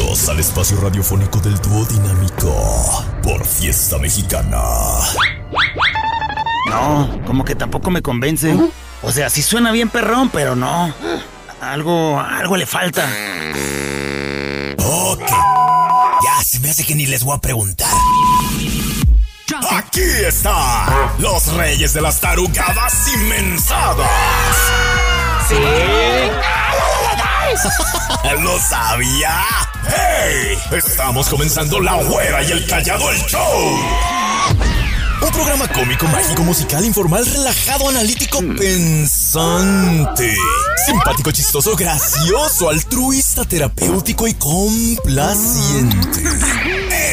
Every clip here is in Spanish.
Bienvenidos al espacio radiofónico del dúo dinámico por Fiesta Mexicana. No, como que tampoco me convence. O sea, sí suena bien perrón, pero no. Algo, algo le falta. Ok. Ya se me hace que ni les voy a preguntar. Aquí están los reyes de las tarugadas inmensadas. Sí. ¿Lo sabía? ¡Hey! Estamos comenzando La Güera y el Callado el Show. Un programa cómico, mágico, musical, informal, relajado, analítico, pensante. Simpático, chistoso, gracioso, altruista, terapéutico y complaciente.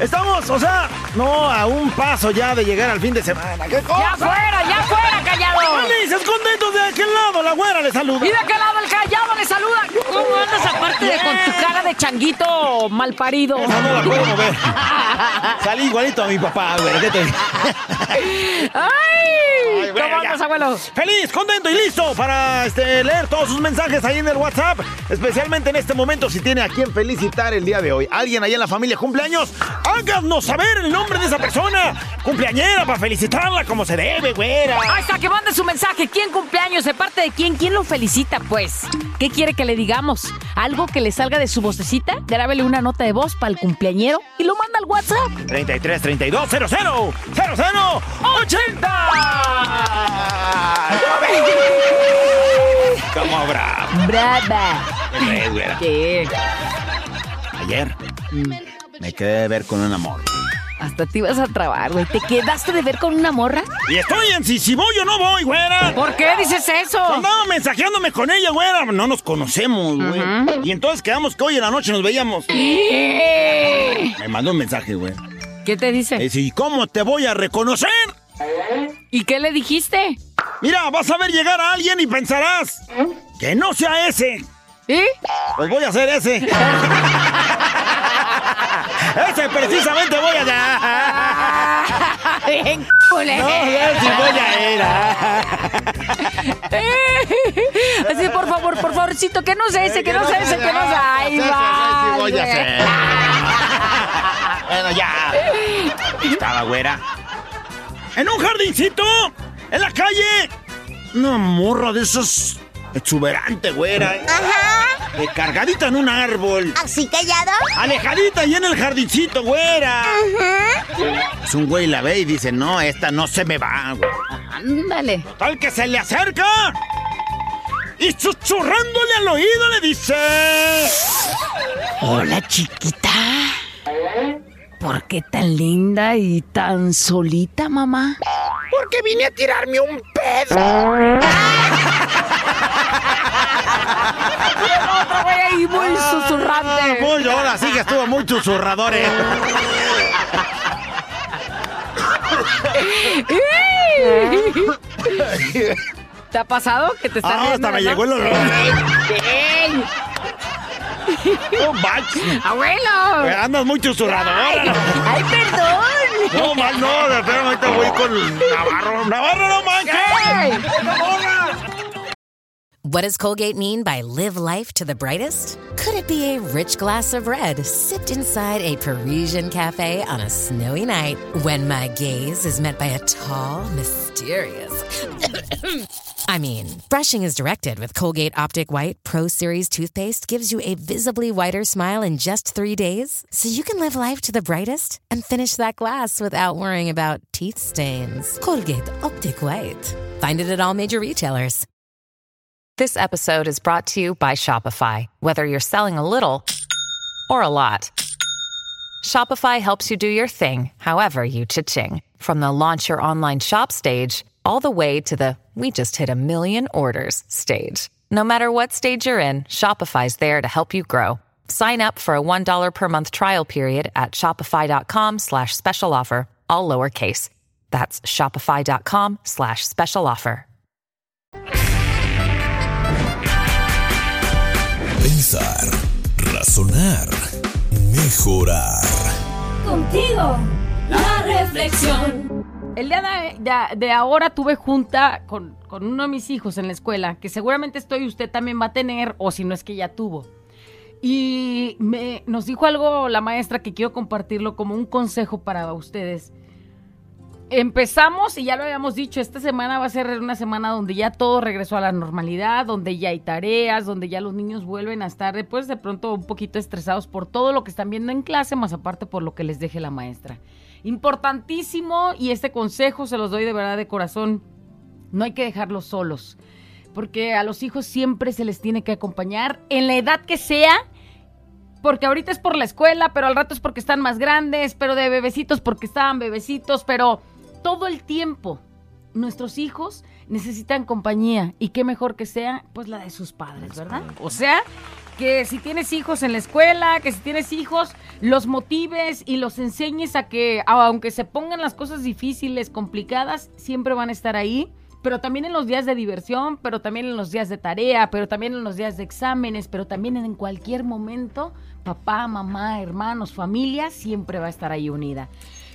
Estamos, o sea, no a un paso ya de llegar al fin de semana. ¿Qué cosa? ¡Ya fuera, ya fuera, callado! Felices, contentos de aquel lado, la güera le saluda. ¿Y de qué lado el callado le saluda? ¿Cómo andas aparte de con tu cara de changuito mal parido? Esa no la puedo mover. Salí igualito a mi papá, güey. ¿Qué te ¡Ay! ¿Cómo andas, abuelo? Feliz, contento y listo para este, leer todos sus mensajes ahí en el WhatsApp. Especialmente en este momento, si tiene a quien felicitar el día de hoy. Alguien ahí en la familia cumpleaños, háganos saber el nombre de esa persona. Cumpleañera para felicitarla como se debe, güera. Ahí está, que mande su mensaje. ¿Quién cumpleaños? ¿De parte de quién? ¿Quién lo felicita, pues? ¿Qué quiere que le digamos? ¿Algo que le salga de su vocecita? Grábele una nota de voz para el cumpleañero y lo manda al WhatsApp. 33 32 00 00 80. ¿Cómo bravo? Brava. ¿Qué? ¿Qué? Ayer me quedé de ver con un amor. Hasta te ibas a trabar, güey. ¿Te quedaste de ver con una morra? Y estoy en si, si voy o no voy, güera. ¿Por qué dices eso? Andaba mensajeándome con ella, güera. No nos conocemos, güey. Y entonces quedamos que hoy en la noche nos veíamos. Me mandó un mensaje, güey. ¿Qué te dice? Dice, ¿y cómo te voy a reconocer? ¿Y qué le dijiste? Mira, vas a ver llegar a alguien y pensarás que no sea ese. ¿Y? Pues voy a hacer ese. ese precisamente voy a. Bien, culero. No si voy a ir. ah. Así, por favor, por favorcito, que no sea ese, que no sea ese, que no sea. Sé, va. voy a hacer. Bueno, ya. Estaba güera. En un jardincito, en la calle. Una morra de esos exuberante, güera. Ajá. Recargadita en un árbol. ¿Así callado? Alejadita y en el jardincito, güera. Es un güey la ve y dice, no, esta no se me va, güey. Ándale. Tal que se le acerca. Y susurrándole al oído le dice... Hola, chiquita. ¿Por qué tan linda y tan solita, mamá? Porque vine a tirarme un pedo. Otro güey ahí muy susurrante. Pues ahora sí que estuvo muy susurrador, eh. ¿Te ha pasado que te estás Ah, hasta me llegó el olor. ¡Ey! No manches. ¡Abuelo! Eh, andas muy susurrador. ¡Ay, perdón! No, mal, no, de verdad, ahorita voy con Navarro. Navarro, no manches. What does Colgate mean by live life to the brightest? Could it be a rich glass of red sipped inside a Parisian cafe on a snowy night when my gaze is met by a tall, mysterious. I mean, brushing is directed with Colgate Optic White Pro Series toothpaste gives you a visibly whiter smile in just three days, so you can live life to the brightest and finish that glass without worrying about teeth stains. Colgate Optic White. Find it at all major retailers. This episode is brought to you by Shopify. Whether you're selling a little or a lot, Shopify helps you do your thing, however you cha-ching. From the launch your online shop stage, all the way to the we just hit a million orders stage. No matter what stage you're in, Shopify's there to help you grow. Sign up for a $1 per month trial period at shopify.com slash special offer, all lowercase. That's shopify.com slash special offer. Pensar, razonar, mejorar. Contigo, la reflexión. El día de, ahora tuve junta con, con uno de mis hijos en la escuela, que seguramente estoy usted también va a tener, o si no es que ya tuvo. Y me, nos dijo algo la maestra que quiero compartirlo como un consejo para ustedes. Empezamos, y ya lo habíamos dicho, esta semana va a ser una semana donde ya todo regresó a la normalidad, donde ya hay tareas, donde ya los niños vuelven a estar después de pronto un poquito estresados por todo lo que están viendo en clase, más aparte por lo que les deje la maestra. Importantísimo, y este consejo se los doy de verdad de corazón, no hay que dejarlos solos, porque a los hijos siempre se les tiene que acompañar en la edad que sea, porque ahorita es por la escuela, pero al rato es porque están más grandes, pero de bebecitos porque estaban bebecitos, pero todo el tiempo nuestros hijos necesitan compañía y qué mejor que sea pues la de sus padres, ¿verdad? O sea, que si tienes hijos en la escuela, que si tienes hijos, los motives y los enseñes a que aunque se pongan las cosas difíciles, complicadas, siempre van a estar ahí. Pero también en los días de diversión, pero también en los días de tarea, pero también en los días de exámenes, pero también en cualquier momento, papá, mamá, hermanos, familia, siempre va a estar ahí unida.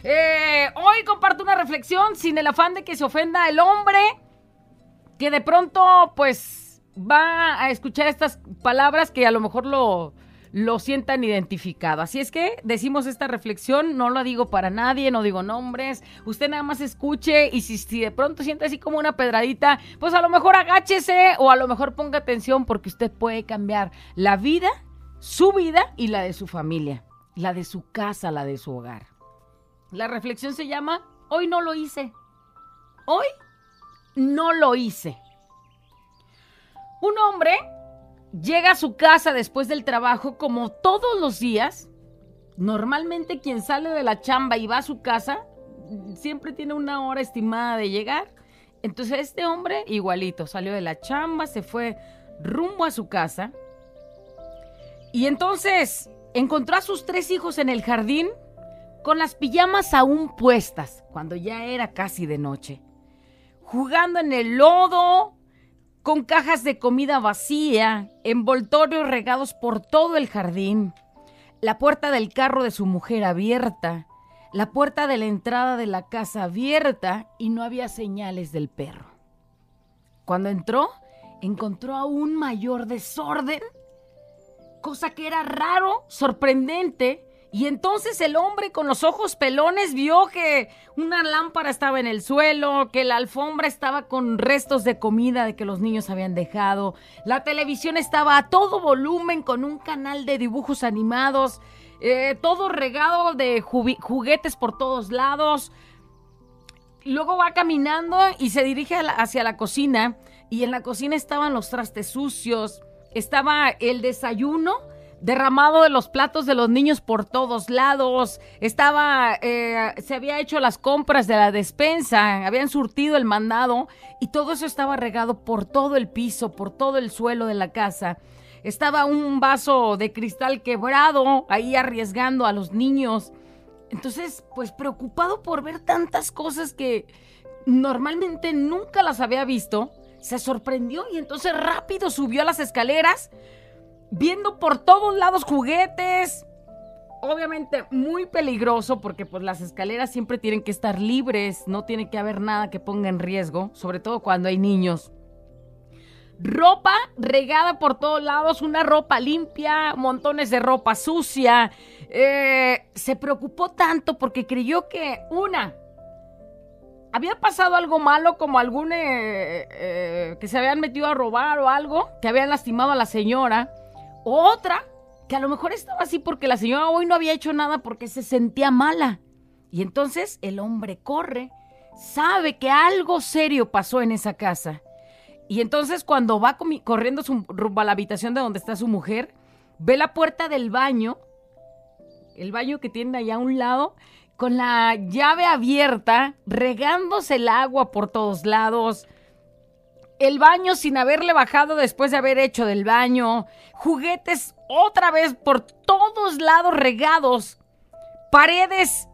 Eh, hoy comparto una reflexión sin el afán de que se ofenda el hombre que de pronto pues va a escuchar estas palabras que a lo mejor lo, lo sientan identificado. Así es que decimos esta reflexión, no lo digo para nadie, no digo nombres, usted nada más escuche y si, si de pronto siente así como una pedradita, pues a lo mejor agáchese o a lo mejor ponga atención porque usted puede cambiar la vida, su vida y la de su familia, la de su casa, la de su hogar. La reflexión se llama Hoy no lo hice. Hoy no lo hice. Un hombre llega a su casa después del trabajo como todos los días. Normalmente quien sale de la chamba y va a su casa siempre tiene una hora estimada de llegar. Entonces este hombre igualito salió de la chamba, se fue rumbo a su casa. Y entonces encontró a sus tres hijos en el jardín con las pijamas aún puestas, cuando ya era casi de noche, jugando en el lodo, con cajas de comida vacía, envoltorios regados por todo el jardín, la puerta del carro de su mujer abierta, la puerta de la entrada de la casa abierta y no había señales del perro. Cuando entró, encontró aún mayor desorden, cosa que era raro, sorprendente, y entonces el hombre con los ojos pelones vio que una lámpara estaba en el suelo, que la alfombra estaba con restos de comida de que los niños habían dejado, la televisión estaba a todo volumen con un canal de dibujos animados, eh, todo regado de juguetes por todos lados. Luego va caminando y se dirige hacia la cocina y en la cocina estaban los trastes sucios, estaba el desayuno derramado de los platos de los niños por todos lados, estaba, eh, se había hecho las compras de la despensa, habían surtido el mandado y todo eso estaba regado por todo el piso, por todo el suelo de la casa. Estaba un vaso de cristal quebrado ahí arriesgando a los niños. Entonces, pues preocupado por ver tantas cosas que normalmente nunca las había visto, se sorprendió y entonces rápido subió a las escaleras, viendo por todos lados juguetes. Obviamente muy peligroso porque pues las escaleras siempre tienen que estar libres, no tiene que haber nada que ponga en riesgo, sobre todo cuando hay niños. Ropa regada por todos lados, una ropa limpia, montones de ropa sucia. Eh, se preocupó tanto porque creyó que una, había pasado algo malo como algún eh, eh, que se habían metido a robar o algo, que habían lastimado a la señora. Otra, que a lo mejor estaba así porque la señora hoy no había hecho nada porque se sentía mala. Y entonces el hombre corre, sabe que algo serio pasó en esa casa. Y entonces cuando va corriendo su- rumbo a la habitación de donde está su mujer, ve la puerta del baño, el baño que tiene allá a un lado, con la llave abierta, regándose el agua por todos lados. El baño sin haberle bajado después de haber hecho del baño. Juguetes otra vez por todos lados regados. Paredes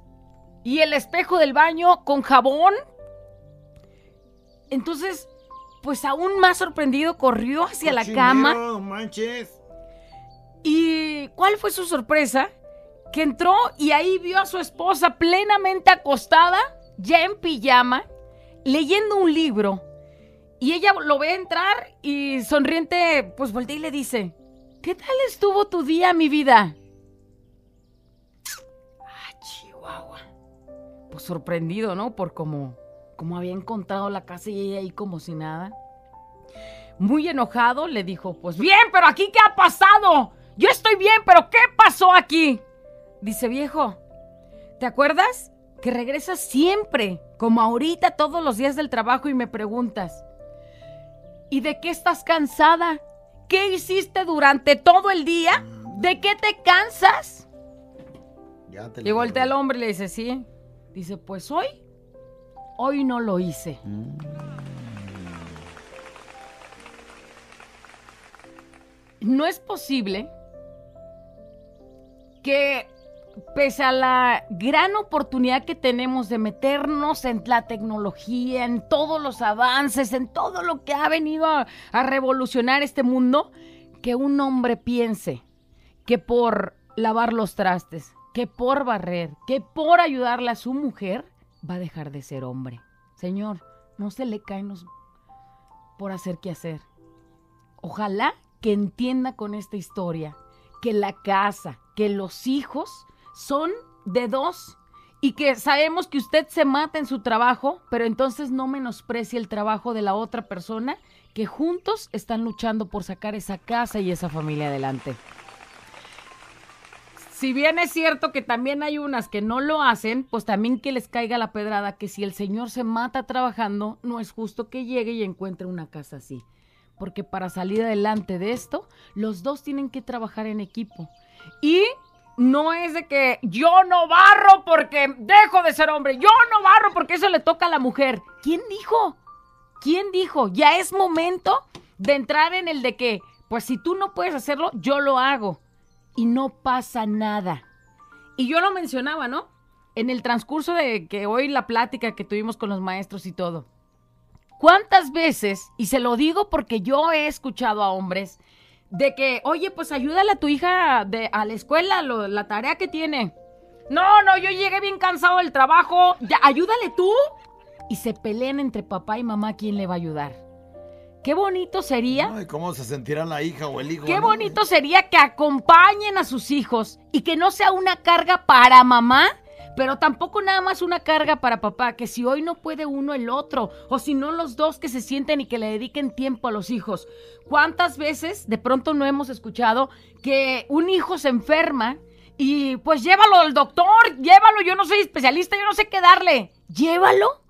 y el espejo del baño con jabón. Entonces, pues aún más sorprendido corrió hacia la cama. No manches. ¿Y cuál fue su sorpresa? Que entró y ahí vio a su esposa plenamente acostada, ya en pijama, leyendo un libro. Y ella lo ve entrar y sonriente, pues voltea y le dice, ¿qué tal estuvo tu día, mi vida? Ah, Chihuahua. Pues sorprendido, ¿no? Por cómo, cómo había encontrado la casa y ella ahí como si nada. Muy enojado le dijo, pues bien, pero aquí ¿qué ha pasado? Yo estoy bien, pero ¿qué pasó aquí? Dice viejo, ¿te acuerdas? Que regresas siempre, como ahorita todos los días del trabajo y me preguntas, ¿y de qué estás cansada? ¿Qué hiciste durante todo el día? ¿De qué te cansas? Ya te Y voltea al hombre y le dice, sí. Dice, pues hoy, hoy no lo hice. No es posible que pese a la gran oportunidad que tenemos de meternos en la tecnología, en todos los avances, en todo lo que ha venido a, revolucionar este mundo, que un hombre piense que por lavar los trastes, que por barrer, que por ayudarle a su mujer, va a dejar de ser hombre. Señor, no se le caen los por hacer qué hacer. Ojalá que entienda con esta historia que la casa, que los hijos son de dos y que sabemos que usted se mata en su trabajo, pero entonces no menosprecie el trabajo de la otra persona que juntos están luchando por sacar esa casa y esa familia adelante. Si bien es cierto que también hay unas que no lo hacen, pues también que les caiga la pedrada que si el señor se mata trabajando, no es justo que llegue y encuentre una casa así. Porque para salir adelante de esto, los dos tienen que trabajar en equipo. Y no es de que yo no barro porque dejo de ser hombre, yo no barro porque eso le toca a la mujer. ¿Quién dijo? ¿Quién dijo? Ya es momento de entrar en el de que, pues si tú no puedes hacerlo, yo lo hago. Y no pasa nada. Y yo lo mencionaba, ¿no? En el transcurso de que hoy la plática que tuvimos con los maestros y todo. ¿Cuántas veces, y se lo digo porque yo he escuchado a hombres, de que, oye, pues ayúdale a tu hija de, a la escuela, lo- la tarea que tiene. No, no, yo llegué bien cansado del trabajo, ya, ayúdale tú. Y se pelean entre papá y mamá quién le va a ayudar. Qué bonito sería. Ay, ¿Cómo se sentirá la hija o el hijo? Qué no? bonito sería que acompañen a sus hijos y que no sea una carga para mamá, pero tampoco nada más una carga para papá, que si hoy no puede uno el otro, o si no los dos que se sienten y que le dediquen tiempo a los hijos. ¿Cuántas veces de pronto no hemos escuchado que un hijo se enferma y pues llévalo al doctor, llévalo, yo no soy especialista, yo no sé qué darle. Llévalo,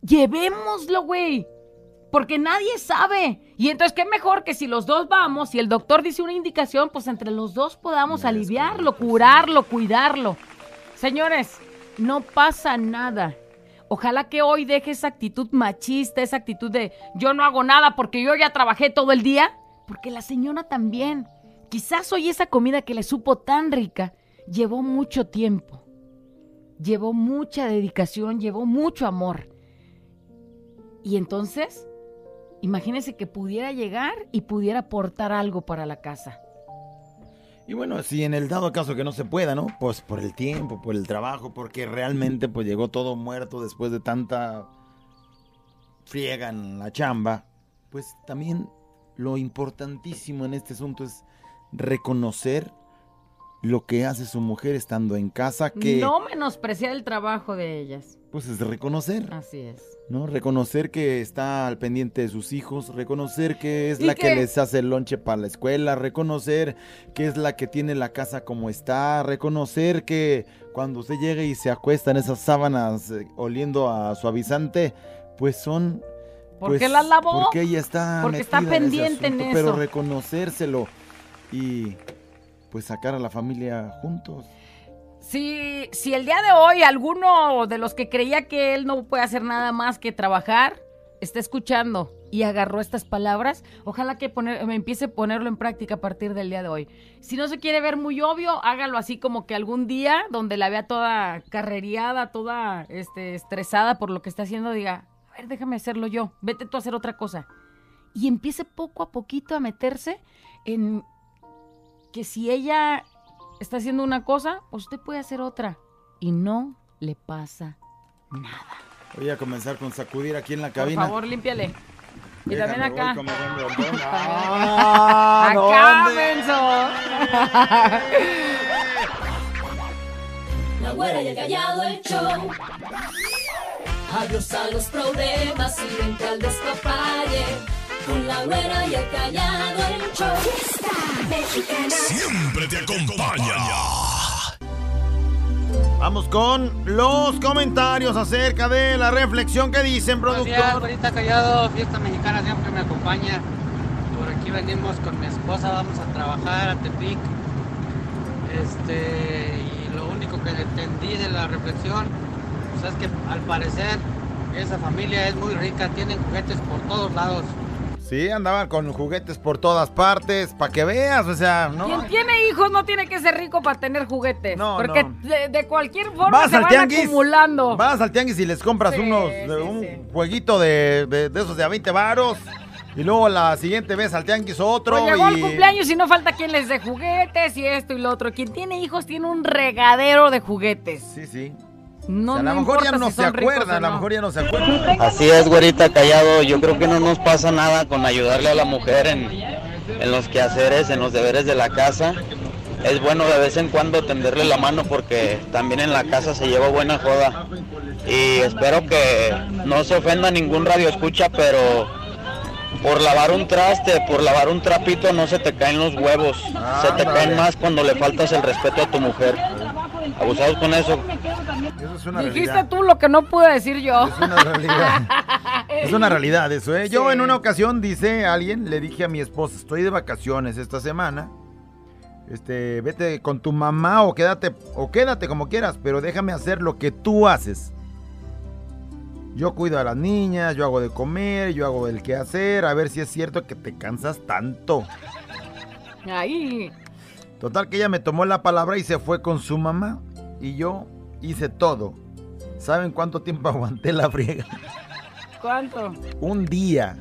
llevémoslo, güey. Porque nadie sabe. Y entonces, ¿qué mejor que si los dos vamos y el doctor dice una indicación, pues entre los dos podamos aliviarlo, curarlo, cuidarlo? Señores, no pasa nada. Ojalá que hoy deje esa actitud machista, esa actitud de yo no hago nada porque yo ya trabajé todo el día. Porque la señora también. Quizás hoy esa comida que le supo tan rica llevó mucho tiempo. Llevó mucha dedicación, llevó mucho amor. Y entonces, imagínense que pudiera llegar y pudiera aportar algo para la casa. Y bueno, si en el dado caso que no se pueda, ¿no? Pues por el tiempo, por el trabajo, porque realmente pues llegó todo muerto después de tanta friega en la chamba, pues también lo importantísimo en este asunto es reconocer lo que hace su mujer estando en casa, que No menospreciar el trabajo de ellas. pues es reconocer, Así es. ¿no? Reconocer que está al pendiente de sus hijos, reconocer que es la que... que- les hace el lonche para la escuela, reconocer que es la que tiene la casa como está, reconocer que cuando usted llega y se acuesta en esas sábanas eh, oliendo a suavizante, pues son ¿Por Pues, qué la lavó? Porque ella está Porque está metida en ese pendiente en asunto, Pero eso. reconocérselo y pues sacar a la familia juntos. Si, si el día de hoy alguno de los que creía que él no puede hacer nada más que trabajar, está escuchando y agarró estas palabras, ojalá que me empiece a ponerlo en práctica a partir del día de hoy. Si no se quiere ver muy obvio, hágalo así como que algún día donde la vea toda carreriada, toda este, estresada por lo que está haciendo, diga, a ver, déjame hacerlo yo, vete tú a hacer otra cosa. Y empiece poco a poquito a meterse en que si ella está haciendo una cosa, usted puede hacer otra. Y no le pasa nada. Voy a comenzar con sacudir aquí en la Por cabina. favor, límpiale. Y Déjame, también voy acá. ¿Dónde? Ah, acá, ¿dónde? menso. La güera y el callado el show. Adiós a los problemas y vente al despapalle. Con la güera y el callado el show. Siempre te acompaña. Vamos con los comentarios acerca de la reflexión que dicen, productor. güerita callado, fiesta mexicana siempre me acompaña. Por aquí venimos con mi esposa, vamos a trabajar a Tepic. Este, y lo único que entendí de la reflexión, pues es que al parecer esa familia es muy rica, tienen juguetes por todos lados. Sí, andaban con juguetes por todas partes, para que veas, o sea, ¿no? Quien tiene hijos no tiene que ser rico para tener juguetes. No, porque no. De, de cualquier forma Vas se al van tianguis, acumulando. vas al tianguis y les compras Sí, unos, sí, un sí. jueguito de, de- de esos de a 20 varos, y luego la siguiente vez al tianguis otro, Pues llegó y... el cumpleaños y no falta quien les dé juguetes y esto y lo otro. Quien tiene hijos tiene un regadero de juguetes. Sí, sí. No, O sea, a no lo mejor ya no si se acuerda, a lo no. mejor ya no se acuerda. Así es, güerita callado. Yo creo que no nos pasa nada con ayudarle a la mujer en, en los quehaceres, en los deberes de la casa. Es bueno de vez en cuando tenderle la mano porque también en la casa se lleva buena joda. Y espero que no se ofenda ningún radio escucha, pero por lavar un traste, por lavar un trapito no se te caen los huevos. Se te caen más cuando le faltas el respeto a tu mujer. Abusados con eso. Eso es una Dijiste realidad. tú lo que no pude decir yo. Es una realidad. Es una realidad eso, ¿eh? Yo en una ocasión, dice alguien, le dije a mi esposa, estoy de vacaciones esta semana. Este, vete con tu mamá o quédate, o quédate como quieras, pero déjame hacer lo que tú haces. Yo cuido a las niñas, yo hago de comer, yo hago el quehacer, a ver si es cierto que te cansas tanto. Ahí. Total que ella me tomó la palabra y se fue con su mamá. Y yo hice todo. ¿Saben cuánto tiempo aguanté la friega? ¿Cuánto? Un día.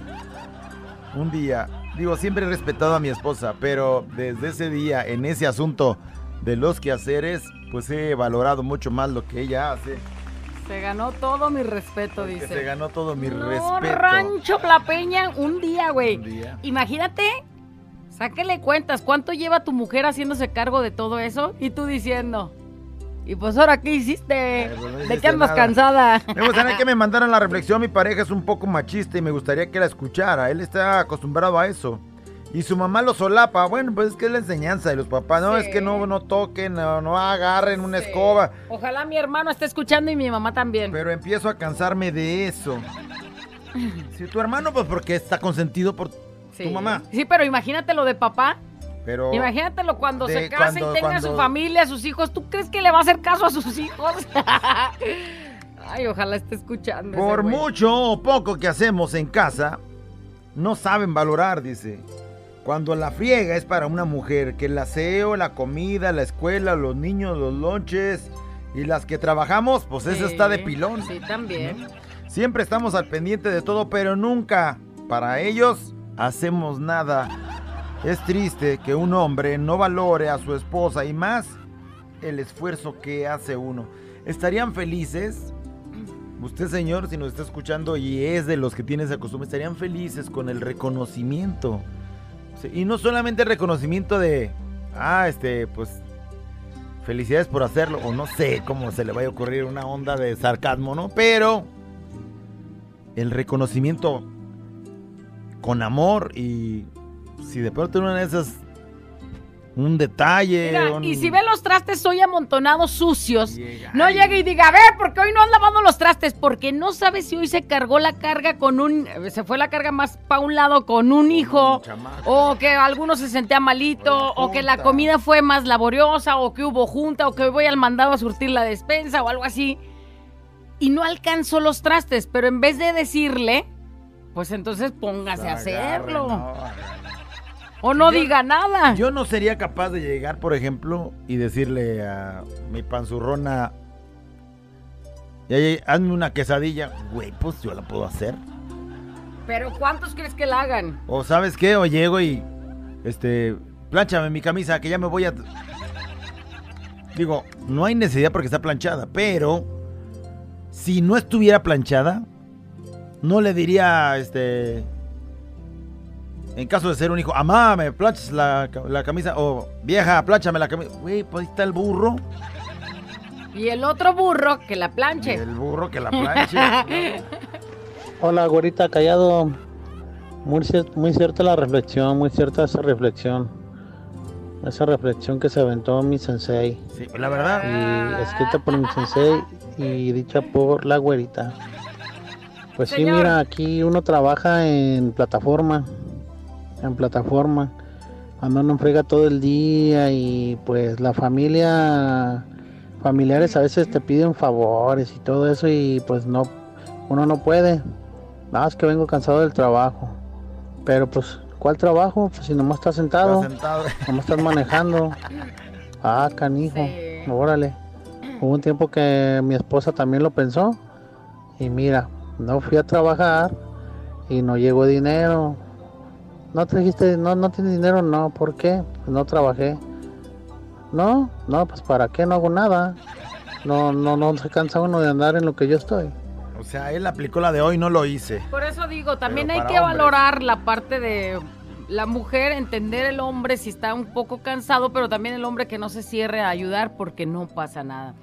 Un día. Digo, siempre he respetado a mi esposa, pero desde ese día, en ese asunto de los quehaceres, pues he valorado mucho más lo que ella hace. Se ganó todo mi respeto, dice. se ganó todo mi No, respeto. Rancho La Peña, un día, güey. Un día. Imagínate, sáquele cuentas, ¿cuánto lleva tu mujer haciéndose cargo de todo eso? Y tú diciendo, y pues ahora, ¿qué hiciste? Eh, pues no ¿De qué andas nada. cansada? Me gustaría que me mandaran la reflexión. Mi pareja es un poco machista y me gustaría que la escuchara. Él está acostumbrado a eso. Y su mamá lo solapa. Bueno, pues es que es la enseñanza de los papás. No, Sí. es que no, no toquen, no, no agarren una Sí. escoba. Ojalá mi hermano esté escuchando y mi mamá también. Pero empiezo a cansarme de eso. Si tu hermano, pues porque está consentido por tu mamá. Sí, pero imagínate lo de papá. Pero Imagínatelo cuando de se case cuando- y tenga cuando- su familia, sus hijos. ¿Tú crees que le va a hacer caso a sus hijos? Ay, ojalá esté escuchando. por mucho o poco que hacemos en casa, no saben valorar, dice. Cuando la friega es para una mujer, que el aseo, la comida, la escuela, los niños, los lonches y las que trabajamos, pues eso Sí, está de pilón. Sí, también. Siempre estamos al pendiente de todo, pero nunca para ellos hacemos nada. Es triste que un hombre no valore a su esposa y más el esfuerzo que hace uno. ¿Estarían felices? Usted, señor, si nos está escuchando y es de los que tiene esa costumbre, estarían felices con el reconocimiento. Y no solamente el reconocimiento de, ah, este, pues, felicidades por hacerlo, o no sé cómo se le vaya a ocurrir una onda de sarcasmo, ¿no? Pero el reconocimiento con amor y si de pronto una de esas un detalle. Mira, un- y si ve los trastes hoy amontonados sucios, no llegue y diga, a ver, ¿por qué hoy no has lavado los trastes? Porque no sabe si hoy se cargó la carga con un, se fue la carga más para un lado con un hijo, o que alguno se sentía malito, o que la comida fue más laboriosa, o que hubo junta, o que voy al mandado a surtir la despensa, o algo así. Y no alcanzó los trastes, pero en vez de decirle, pues entonces póngase a hacerlo. O no diga nada. Yo no sería capaz de llegar, por ejemplo, y decirle a mi panzurrona, "Ya, ya, hazme una quesadilla. Güey, pues yo la puedo hacer. Pero ¿cuántos crees que la hagan? O sabes qué, o llego y, este, planchame mi camisa, que ya me voy a... Digo, no hay necesidad porque está planchada, pero si no estuviera planchada, no le diría, este, en caso de ser un hijo, amá, me planchas la, la camisa, o vieja, planchame la camisa. Güey, pues ahí está el burro, Y el otro burro que la planche. el burro que la planche. Hola, güerita callado. Muy, muy cierta la reflexión, muy cierta esa reflexión. Esa reflexión que se aventó mi sensei. Sí, la verdad. Y escrita por mi sensei y dicha por la güerita. Pues sí, mira, aquí uno trabaja en plataforma. En plataforma. Anda uno en frega todo el día y pues la familia, familiares a veces te piden favores y todo eso y pues no, uno no puede. Nada, es que vengo cansado del trabajo. Pero pues, ¿cuál trabajo? Pues si nomás estás sentado, Está sentado. nomás estás manejando. Ah, canijo, órale. Hubo un tiempo que mi esposa también lo pensó. Y mira, no fui a trabajar y no llegó dinero. ¿No trajiste, no, no tienes dinero? No, ¿por qué? Pues no trabajé. No, no, pues para qué no hago nada. No, no, no se cansa uno de andar en lo que yo estoy. O sea, él aplicó la de hoy, no lo hice. Por eso digo, también Pero hay que hombres. valorar la parte de la mujer, entender el hombre si está un poco cansado, pero también el hombre que no se cierre a ayudar porque no pasa nada.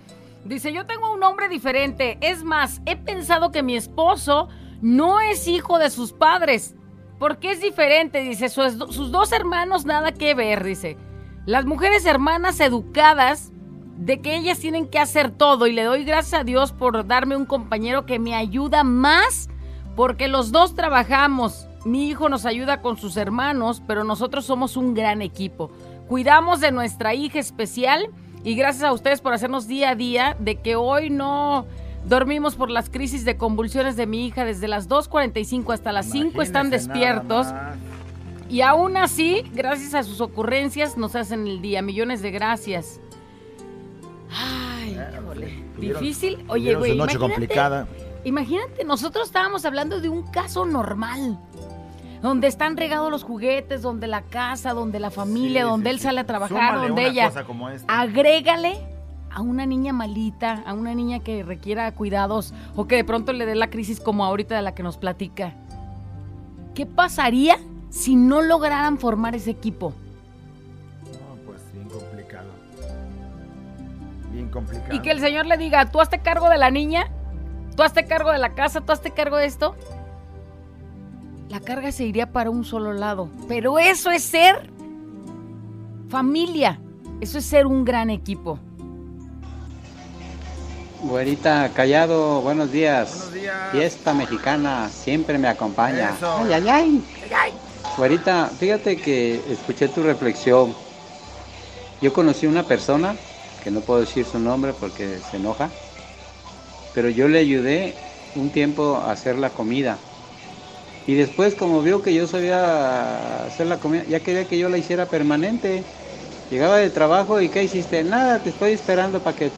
Dice, yo tengo un hombre diferente. Es más, he pensado que mi esposo no es hijo de sus padres. Porque es diferente, dice, sus, sus dos hermanos nada que ver, dice. Las mujeres hermanas educadas de que ellas tienen que hacer todo y le doy gracias a Dios por darme un compañero que me ayuda más porque los dos trabajamos. Mi hijo nos ayuda con sus hermanos, pero nosotros somos un gran equipo. Cuidamos de nuestra hija especial y gracias a ustedes por hacernos día a día de que hoy no dormimos por las crisis de convulsiones de mi hija desde las 2.45 hasta las 5 están despiertos. Y aún así, gracias a sus ocurrencias, nos hacen el día. Millones de gracias. Ay, híjole. Tuvieron- Difícil. Oye, güey, noche imagínate, complicada. imagínate, nosotros estábamos hablando de un caso normal. Donde están regados los juguetes, donde la casa, donde la familia, Sí, donde sí, él sí. sale a trabajar, Súmale donde ella. cosa como esta. Agrégale a una niña malita, a una niña que requiera cuidados o que de pronto le dé la crisis como ahorita de la que nos platica. ¿Qué pasaría si no lograran formar ese equipo? No, pues bien complicado. Bien complicado. Y que el señor le diga, tú hazte cargo de la niña, tú hazte cargo de la casa, tú hazte cargo de esto. La carga se iría para un solo lado. Pero eso es ser familia. Eso es ser un gran equipo. Güerita Callado, buenos días. Buenos días. Fiesta mexicana siempre me acompaña. Eso. Ay, ay, ay. Güerita, fíjate que escuché tu reflexión. Yo conocí una persona, que no puedo decir su nombre porque se enoja, pero yo le ayudé un tiempo a hacer la comida. Y después, como vio que yo sabía hacer la comida, ya quería que yo la hiciera permanente. Llegaba de trabajo y ¿qué hiciste? Nada, te estoy esperando para que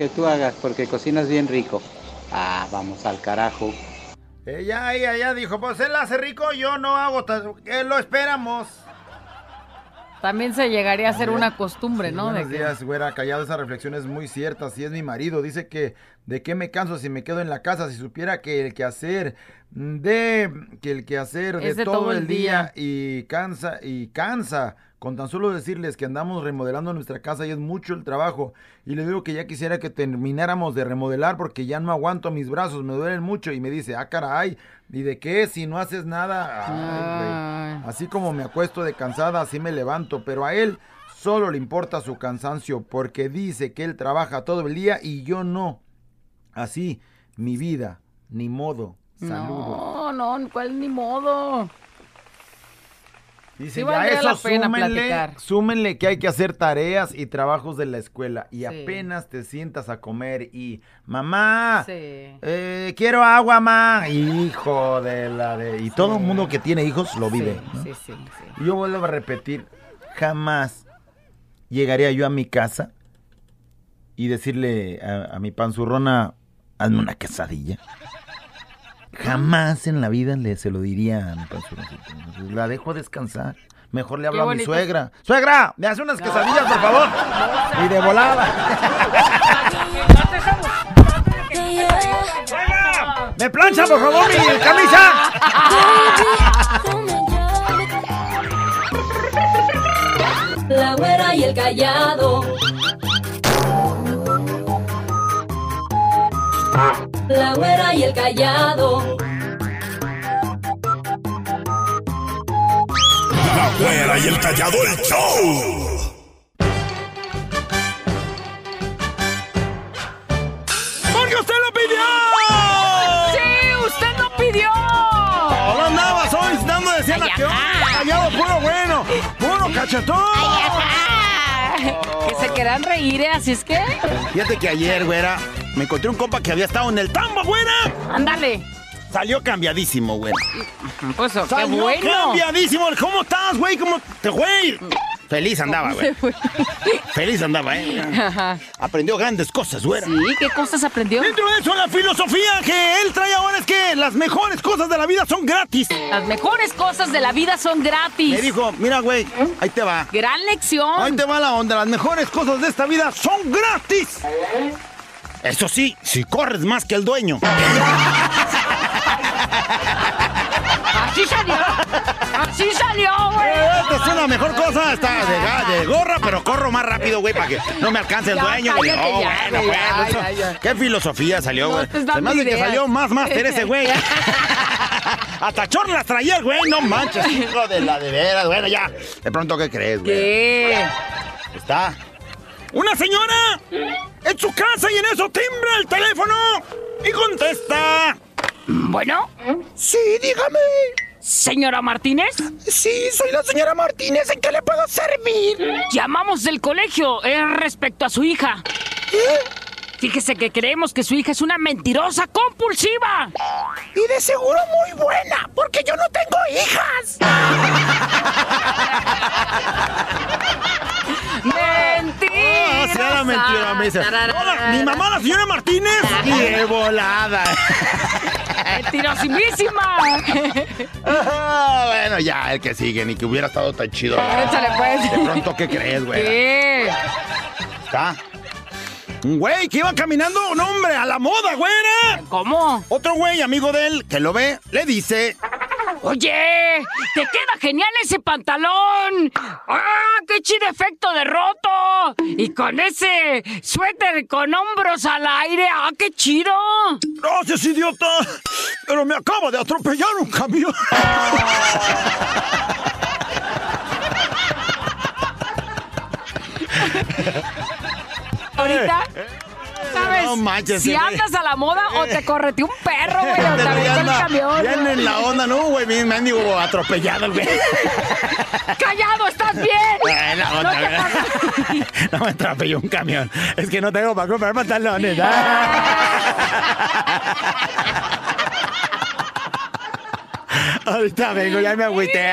que tú hagas porque cocinas bien rico. Ah, vamos al carajo. ella, ella, ella dijo, pues él hace rico, yo no hago, eh, lo esperamos. También se llegaría a ser una costumbre, ¿no? De Buenos que- días, güera, callado, esa reflexión es muy cierta, si es mi marido, dice que de qué me canso si me quedo en la casa, si supiera que el quehacer de, que el quehacer de Es de todo, todo el el día y cansa, y cansa Con tan solo decirles que andamos remodelando nuestra casa y es mucho el trabajo. Y le digo que ya quisiera que termináramos de remodelar porque ya no aguanto mis brazos, me duelen mucho. Y me dice, ah, caray, ¿y de qué? Si no haces nada. Ay. Así como me acuesto de cansada, así me levanto. Pero a él solo le importa su cansancio porque dice que él trabaja todo el día y yo no. Así, mi vida, ni modo. Saludos. No, no, ¿cuál ni modo? Dice, ya eso la pena súmenle, platicar. súmenle que hay que hacer tareas y trabajos de la escuela. Y Sí. apenas te sientas a comer y, mamá, Sí. eh, quiero agua, mamá. Hijo de la de... Y todo el mundo que tiene hijos lo vive. ¿no? Sí, sí, sí. Yo vuelvo a repetir, jamás llegaría yo a mi casa y decirle a, a mi panzurrona, hazme una quesadilla. Jamás en la vida le se lo diría a mi panzurrona. La dejo descansar. Mejor le hablo a mi suegra. ¡Suegra! ¿Me hace unas quesadillas, por favor? Y de volada. ¡Suegra! ¡Me plancha, por favor, mi camisa! La güera y el callado. La güera y el callado. La güera y el callado el show. ¡Porque usted lo pidió! ¡Sí! ¡Usted lo pidió! No andabas hoy dando decía la que callado puro bueno, puro cachetón. Que se querían reír, ¿eh? Así es que. Fíjate que ayer, güera, me encontré un compa que había estado en el tambo, güera. Ándale. Salió cambiadísimo, güera. Pues, qué Salió bueno. cambiadísimo. ¿Cómo estás, güey? ¿Cómo te, güey? Feliz andaba, güey. Feliz andaba, ¿eh? Ajá. Aprendió grandes cosas, güera. Sí, ¿qué cosas aprendió? Dentro de eso, la filosofía que él trae ahora es que las mejores cosas de la vida son gratis. Las mejores cosas de la vida son gratis. Me dijo, mira, güey, ahí te va. Gran lección. Ahí te va la onda. Las mejores cosas de esta vida son gratis. Eso sí, si corres más que el dueño. Así salió. Así salió, güey. Esta es una mejor cosa. Está de, de gorra, pero corro más rápido, güey, para que no me alcance el Ya, dueño, güey. Oh, ya, bueno, güey, bueno, ya, eso- ya. ¿Qué filosofía salió, No güey? Se me hace que salió más máster ese güey. Hasta chor las traía el güey, no manches, hijo de la de veras. Bueno, ya. De pronto, ¿qué crees, güey? ¿Qué? Está. ¡Una señora! En su casa y en eso timbra el teléfono y contesta. Bueno. Sí, dígame. Señora Martínez. Sí, soy la señora Martínez. ¿En qué le puedo servir? Llamamos del colegio eh, respecto a su hija. Fíjese que creemos que su hija es una mentirosa compulsiva. Y de seguro muy buena, porque yo no tengo hijas. ¡Mentira! Oh, sí, era mentira, me dice. Hola, mi mamá, la señora Martínez. De volada. ¡Mentirosimísima! Ah, bueno, ya, el que sigue, ni que hubiera estado tan chido. Échale, pues. De pronto, ¿qué crees, güey? ¿Qué? Está. Un güey que iba caminando, un hombre, a la moda, güera. ¿Cómo? Otro güey, amigo de él, que lo ve, le dice... Oye, te queda genial ese pantalón. ¡Ah, qué chido efecto de roto! Y con ese suéter con hombros al aire, ¡ah, qué chido! Gracias, idiota. Pero me acaba de atropellar un camión. Ahorita, ¿sabes? No manches, si andas a la moda o te correteó un perro, güey, o te aventó el camión. Bien en la onda, ¿no, güey? Bien mendigo atropellado, el güey. ¡Callado, estás bien! En la onda, No te. No me atropelló un camión. Es que no tengo para comprar pantalones. Ahorita vengo, ya me agüité.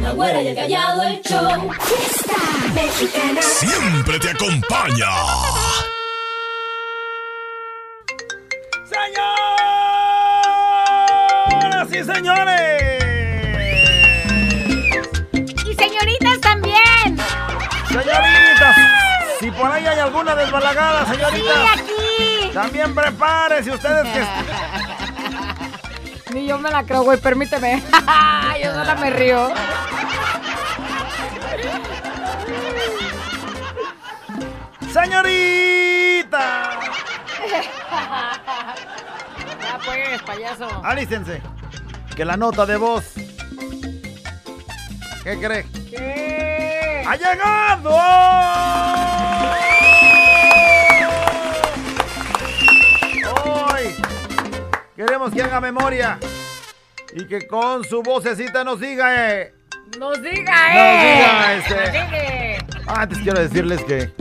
La güera y el callado el show. Fiesta mexicana. Siempre te acompaña. ¡Señoras y señores! Y señoritas también. Señoritas, si por ahí hay alguna desbalagada, señoritas. Sí, aquí. También prepárense ustedes que... Ni yo me la creo, güey, permíteme. yo sola me río. ¡Señorita! Ya pues, payaso. Alístense. Que la nota de voz. ¿Qué cree? ¿Qué? ¡Ha llegado! Queremos que haga memoria y que con su vocecita nos diga, eh. Nos diga, Nos eh. diga, este. Nos diga. Antes quiero decirles que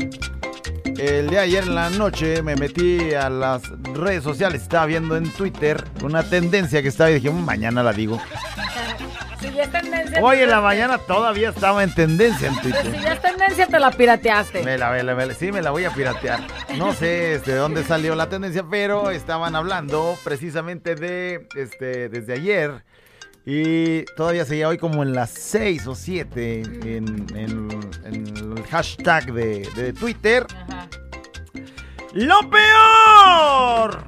el día de ayer en la noche me metí a las redes sociales, estaba viendo en Twitter una tendencia que estaba y dije, "Mm, mañana la digo. Si ya es tendencia. Hoy en la mañana todavía estaba en tendencia en Si Twitter. ya es tendencia, te la pirateaste. Me la, me la- me la- sí, me la voy a piratear. No sé este, de dónde salió la tendencia, pero estaban hablando precisamente de este, desde ayer. Y todavía seguía hoy como en las 6 o 7 en, en- en el hashtag de, de Twitter. ¡Lo peor!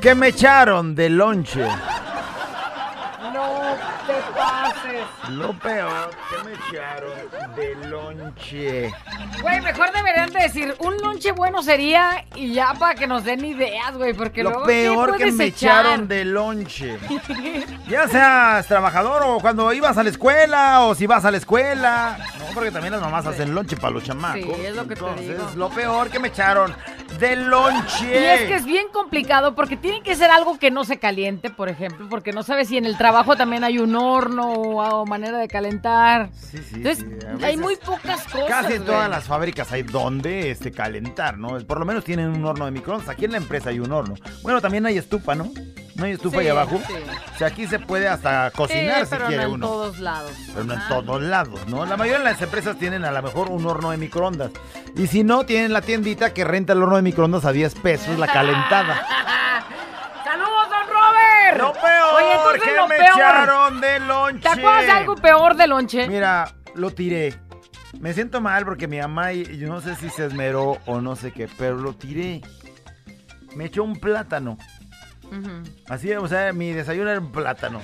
Que me echaron de lonche. No te pases. Lo peor que me echaron de lonche. Güey, mejor deberían de decir, un lonche bueno sería y ya para que nos den ideas, güey, porque Lo luego ¿qué peor que me echar? echaron de lonche. Ya seas trabajador o cuando ibas a la escuela o si vas a la escuela. No, porque también las mamás hacen lonche para los chamacos. Sí, es lo que te Entonces, digo. lo peor que me echaron de lonche. Y es que es bien complicado porque tiene que ser algo que no se caliente, por ejemplo, porque no sabes si en el trabajo también hay un horno o, o manera de calentar. sí, Entonces, sí, a hay muy pocas cosas. Casi en todas las fábricas hay donde este, calentar, ¿no? Por lo menos tienen un horno de microondas. Aquí en la empresa hay un horno. Bueno, también hay estufa, ¿no? ¿No hay estufa Sí, ahí abajo? sí. O sea, aquí se puede hasta cocinar Sí, si pero quiere no en uno. todos lados. Pero no en todos lados, ¿no? La mayoría de las empresas tienen a lo mejor un horno de microondas. Y si no, tienen la tiendita que renta el horno de microondas a 10 pesos la calentada. ¡Saludos, don Robert! Lo peor Oye, entonces lo me peor. echaron de lonche. ¿Te acuerdas de algo peor de lonche? Mira, lo tiré. Me siento mal porque mi mamá, yo no sé si se esmeró o no sé qué, pero lo tiré. Me echó un plátano. Así, o sea, mi desayuno era un plátano.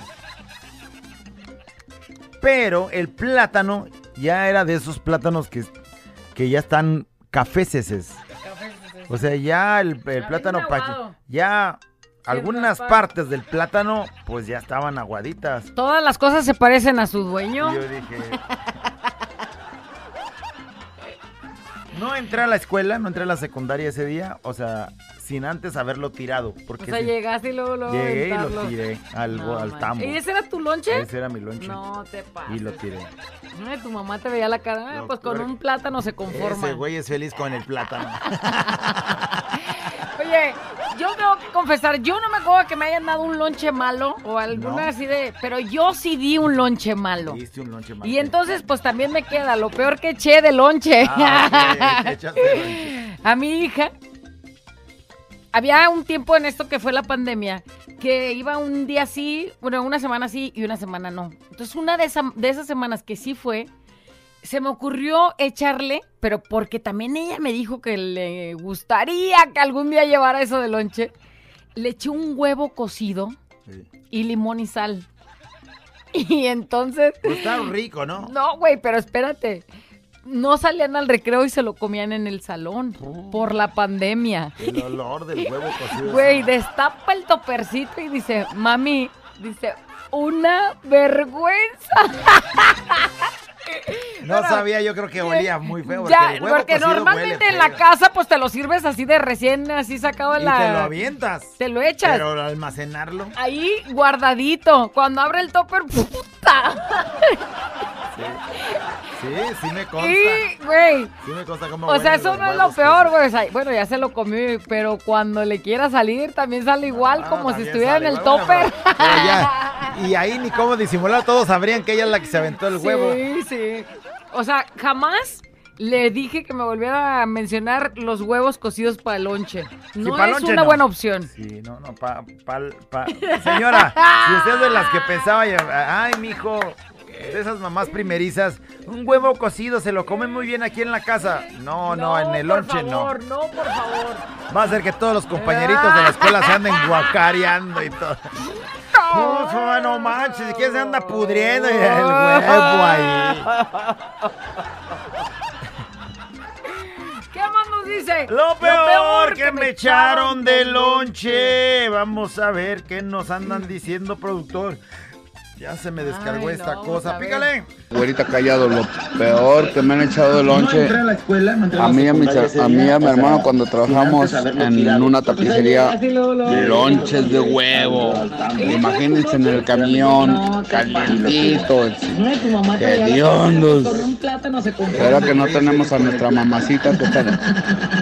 Pero el plátano ya era de esos plátanos que, que ya están caféceses. O sea, ya el, el plátano ya algunas partes. partes del plátano pues ya estaban aguaditas. Todas las cosas se parecen a su dueño. Y yo dije. No entré a la escuela, no entré a la secundaria ese día, o sea, sin antes haberlo tirado. Porque O sea, si- llegaste y luego, luego llegué y lo tiré al, No, al tambo. ¿Y ese era tu lonche? Ese era mi lonche. No te pases. Y lo tiré. Ay, tu mamá te veía la cara. ah, Lo pues con un plátano se conforma. Ese güey es feliz con el plátano. Oye, yo tengo que confesar, yo no me acuerdo que me hayan dado un lonche malo o alguna No. así de. Pero yo sí di un lonche malo. Diste un lonche malo. Y entonces, pues también me queda lo peor que eché de lonche. Ah, lonche. A mi hija. Había un tiempo en esto que fue la pandemia que iba un día sí, bueno, una semana sí y una semana no. Entonces, una de, esa- de esas semanas que sí fue, se me ocurrió echarle, pero porque también ella me dijo que le gustaría que algún día llevara eso de lonche, le eché un huevo cocido y limón y sal. Y entonces... Pues está rico, ¿no? No, güey, pero espérate. No salían al recreo y se lo comían en el salón por la pandemia. El olor del huevo cocido. Güey, destapa el topercito y dice, mami, dice, una vergüenza. No Bueno, sabía, yo creo que olía muy feo. Porque, Ya, el huevo porque normalmente en la casa pues te lo sirves así de recién, así sacado de Y la... te lo avientas. Te lo echas. Pero al almacenarlo. Ahí guardadito. Cuando abre el topper, ¡puta! Sí, sí me consta. Y, güey, Sí me consta cómo O sea, eso no es lo peor, güey. O sea, bueno, ya se lo comió, pero cuando le quiera salir también sale igual Ah, como si estuviera en el igual. Topper. pero- pero ya, Y ahí ni cómo disimular, todos sabrían que ella es la que se aventó el huevo. Sí, sí. O sea, jamás le dije que me volviera a mencionar los huevos cocidos para el lonche. No pa' es lonche una no. buena opción. Sí, no, no, pa, pa, pa- Señora, si usted es de las que pensaba, ay, mijo, de esas mamás primerizas, un huevo cocido se lo comen muy bien aquí en la casa. No, no, en el lonche por favor, no. no. por favor. Va a ser que todos los compañeritos de la escuela se anden guacareando y todo. Pues, no manches, ¿quién se anda pudriendo? El huevo ahí. ¿Qué más nos dice? Lo peor que me echaron de lonche. Vamos a ver qué nos andan diciendo, productor. Ya se me descargó Ay, esta no, cosa. Pícale. Güerita callado, lo peor que me han echado de lonche. A mí a mi, a mí y a mi hermano cuando trabajamos en una tapicería, lonches de huevo. Imagínense en el camión, calientitos, hediondos. Ahora que no tenemos a nuestra mamacita que, está,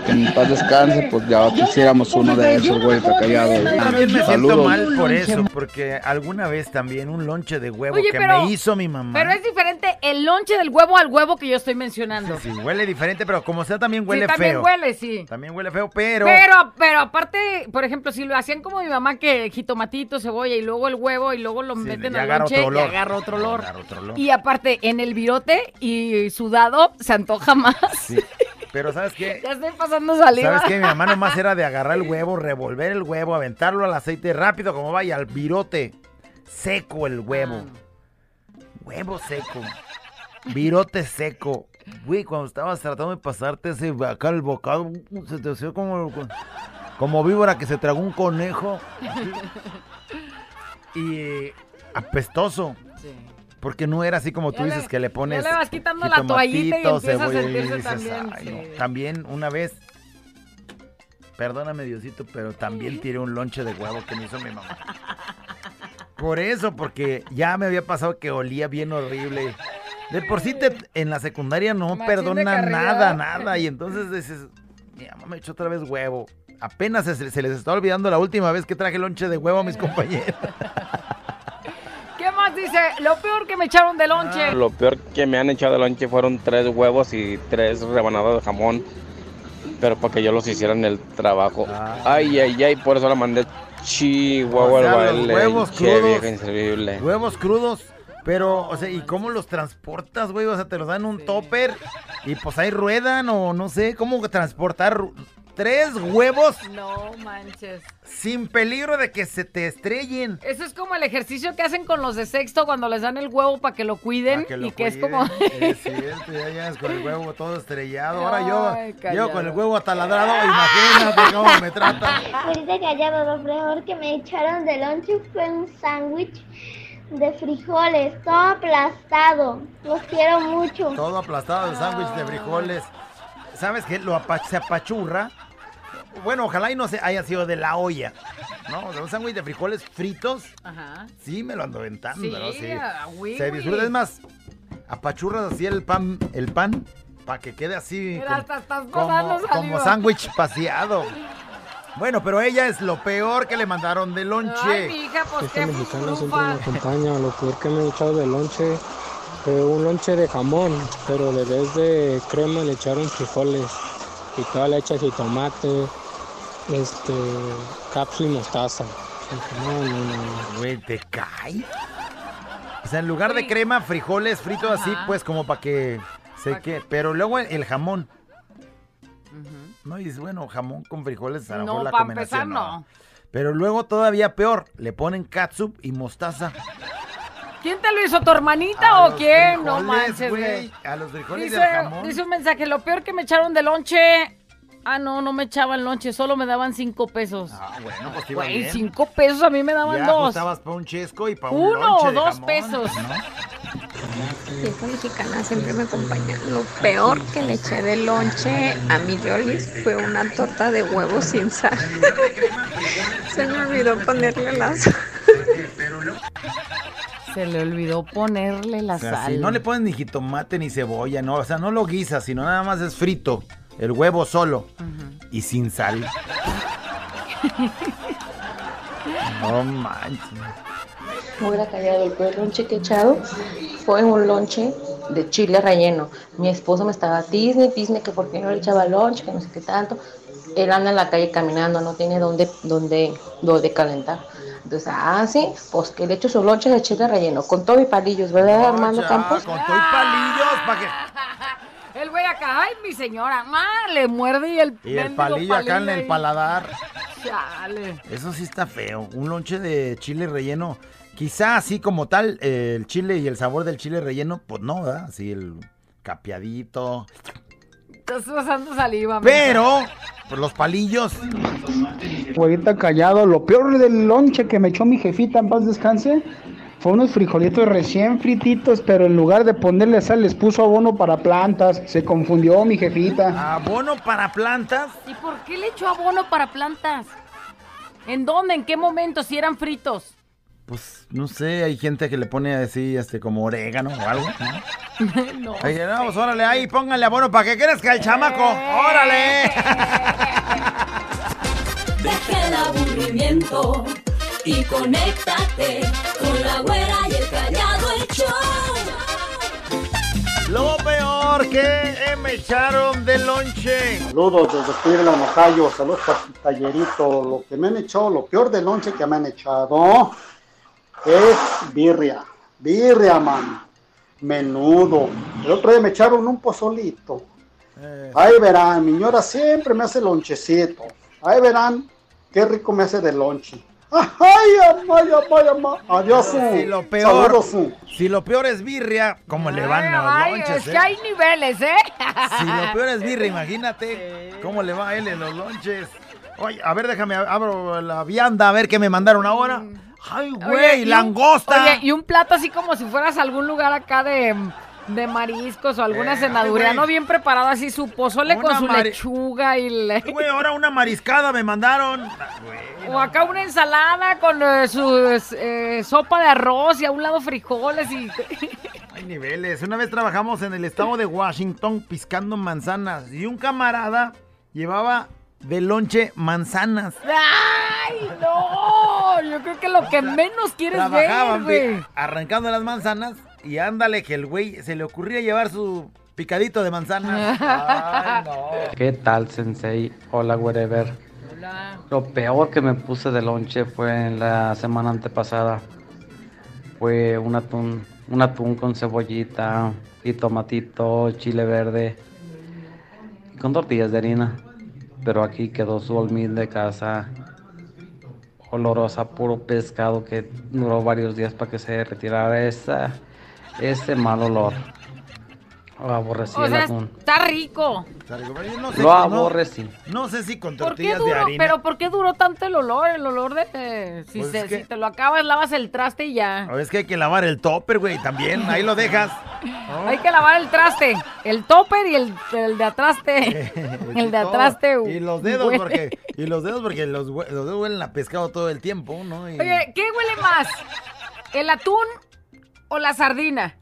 que en paz descanse, pues ya quisiéramos uno de esos, güerita callado. También me siento mal por eso, porque alguna vez también un lonche de huevo Oye, que pero- me hizo mi mamá. Pero es diferente el lonche del huevo al huevo que yo estoy mencionando. Sí, huele diferente, pero como sea también huele sí, también feo. huele, sí. También huele feo, pero... Pero, pero aparte, por ejemplo, si lo hacían como mi mamá, que jitomatito, cebolla y luego el huevo y luego lo meten ya al lonche y agarra otro olor. Agarra otro olor. Y aparte, en el virote y sudado se antoja más. Sí, Pero ¿sabes qué? Ya estoy pasando saliva. ¿Sabes qué? Mi mamá nomás era de agarrar el huevo, revolver el huevo, aventarlo al aceite rápido, como vaya, al virote. Seco el huevo. Huevo seco. Virote seco. Güey, cuando estabas tratando de pasarte ese acá el bocado, se te hacía como, como víbora que se tragó un conejo. Y eh, apestoso. Porque no era así como tú Ya le- dices que le pones. ya le vas quitando la toallita y jitomatito, empieza a sentirse dices, también, "Ay, sí". no". También una vez, perdóname Diosito, pero también tiré un lonche de huevo que me hizo mi mamá. Por eso, porque ya me había pasado que olía bien horrible. De por sí te- en la secundaria no Machín perdona nada, nada. Y entonces dices, mi mamá me echó otra vez huevo. Apenas se, se les está olvidando la última vez que traje lonche de huevo a mis compañeros. ¿Qué más dice? Lo peor que me echaron de lonche. Lo peor que me han echado de lonche fueron tres huevos y tres rebanadas de jamón. Pero para que yo los hiciera en el trabajo. Ay, ay, ay, por eso la mandé chihuahua O sea, los baile. huevos Che, crudos. vieja inservible. Huevos crudos. Pero, o sea, ¿y cómo los transportas, güey? O sea, te los dan en un topper y pues ahí ruedan o no sé, ¿cómo transportar tres huevos No manches. sin peligro de que se te estrellen? Eso es como el ejercicio que hacen con los de sexto cuando les dan el huevo para que lo cuiden que lo y que es como... Es cierto, ya llegas con el huevo todo estrellado. Ahora Ay, yo, callado. yo con el huevo ataladrado, imagínate cómo me trata. Ahorita callado, lo peor que me echaron de lonche fue un sándwich de frijoles, todo aplastado. Los quiero mucho. Todo aplastado, el sándwich de frijoles. ¿Sabes qué? Lo apa- se apachurra. Bueno, ojalá y no se haya sido de la olla. ¿No? O sea, un sándwich de frijoles fritos. Ajá. Sí, me lo ando aventando, Sí, ¿no? Sí. Se disfruta. Es más, apachurras así el pan, el pan, para que quede así Mira, como- hasta estás como, como sándwich paseado. Bueno, pero ella es lo peor que le mandaron de lonche. Ay, hija, pues Esta qué mexicana siempre me acompaña. Lo peor que me he echado de lonche fue un lonche de jamón, pero de vez de crema le echaron frijoles y toda le echas y tomate, este, cápsula y mostaza. No, no, no. Güey, ¿te cae? O sea, en lugar de crema, frijoles fritos así, pues como para que se quede. Pero luego el, el jamón. No, y dices, bueno, jamón con frijoles, a lo No, mejor la combinación empezar, no. Pero luego todavía peor, le ponen catsup y mostaza. ¿Quién te lo hizo, tu hermanita A o quién? No manches, güey. A los frijoles Dice, del jamón. dice un mensaje, lo peor que me echaron de lonche... Ah, no, no me echaban lonche, solo me daban cinco pesos. Ah, bueno, pues iba Güey, bien. cinco pesos a mí me daban Ya dos. ajustabas para un chesco y para un Uno o dos jamón, pesos. ¿no? Esta mexicana siempre me acompaña. Lo peor que le eché de lonche a mi Yolis fue una torta de huevos sin sal. Se me olvidó ponerle la sal. Se le olvidó ponerle la O sea, sal. si no le pones ni jitomate ni cebolla, no, o sea, no lo guisas, sino nada más es frito, el huevo solo y sin sal. No manches. hubiera callado. El peor lonche que he echado fue un lonche de chile relleno. Mi esposo me estaba Disney, Disney, que por qué no le echaba lonche, que no sé qué tanto. Él anda en la calle caminando, no tiene dónde, dónde, dónde calentar. Entonces, ah, sí, pues que le echo su lonche de chile relleno, con todo y palillos, ¿verdad, Armando Campos? Con todo y palillos, para que... El güey acá, ay, mi señora, ma, le muerde y el Y el palillo acá en el paladar. Chale. Eso sí está feo. Un lonche de chile relleno. Quizá así como tal, eh, el chile y el sabor del chile relleno, pues no, ¿verdad? Así el capeadito. Estás pasando saliva. Pero, pues los palillos. Güerita callado, lo peor del lonche que me echó mi jefita en paz descanse fue unos frijolitos recién frititos, pero en lugar de ponerle sal les puso abono para plantas. Se confundió mi jefita. ¿Abono para plantas? ¿Y por qué le echó abono para plantas? ¿En dónde? ¿En qué momento? Si eran fritos. Pues no sé, hay gente que le pone así, este, como orégano o algo. ¿no? no. Ahí, no, pues órale, ahí póngale abono para que crezca el chamaco. ¡Órale! Deja el aburrimiento y conéctate con la güera y el callado el show. Lo peor que me echaron de lonche. Saludos desde Puebla, Mojayo. Saludos para tu tallerito. Lo que me han echado, lo peor de lonche que me han echado es birria. Birria, man. Menudo. El otro día me echaron un pozolito. Ahí verán, mi señora siempre me hace lonchecito. Ahí verán qué rico me hace de lonche. ¡Ay, amay, amay, amay! Adiós, Si su. lo peor, Saludos, su. si lo peor es birria, ¿cómo le van los Ay, lonches? es eh? que hay niveles, ¿eh? Si lo peor es birria, imagínate cómo le va a él en los lonches. Oye, a ver, déjame, abro la vianda a ver qué me mandaron ahora. Ay, güey, langosta. Oye, y un plato así como si fueras a algún lugar acá de, de mariscos o alguna Eh, cenaduría, ay, ¿no? Bien preparado así, su pozole con su lechuga y le... Güey, ahora una mariscada me mandaron. O acá una ensalada con eh, su eh, sopa de arroz y a un lado frijoles y... Hay niveles. Una vez trabajamos en el estado de Washington piscando manzanas y un camarada llevaba de lonche manzanas. ¡Ay, no! Yo creo que lo que menos quieres ver, güey. arrancando las manzanas y ándale que el güey se le ocurría llevar su picadito de manzanas. Ay, no. ¿Qué tal, Sensei? Hola, wherever. Lo peor que me puse de lonche fue en la semana antepasada. Fue un atún, un atún con cebollita y tomatito, chile verde y con tortillas de harina. Pero aquí quedó su olmín de casa olorosa, puro pescado que duró varios días para que se retirara esa, ese mal olor. Aborrecí O sea, está rico. Yo no sé Lo aborrecí. No, no sé si con ¿Por qué tortillas de duró? harina. Pero ¿por qué duró tanto el olor? El olor de... eh, si, Pues se- es que- si te lo acabas, lavas el traste y ya. O es que hay que lavar el topper, güey, también. Ahí lo dejas. Hay que lavar el traste. El topper y el, el de atraste. el de atraste. Y los dedos, huele. porque, y los dedos porque los, dedos huelen a pescado todo el tiempo, ¿no? Y, Oye, ¿qué huele más? ¿El atún o la sardina?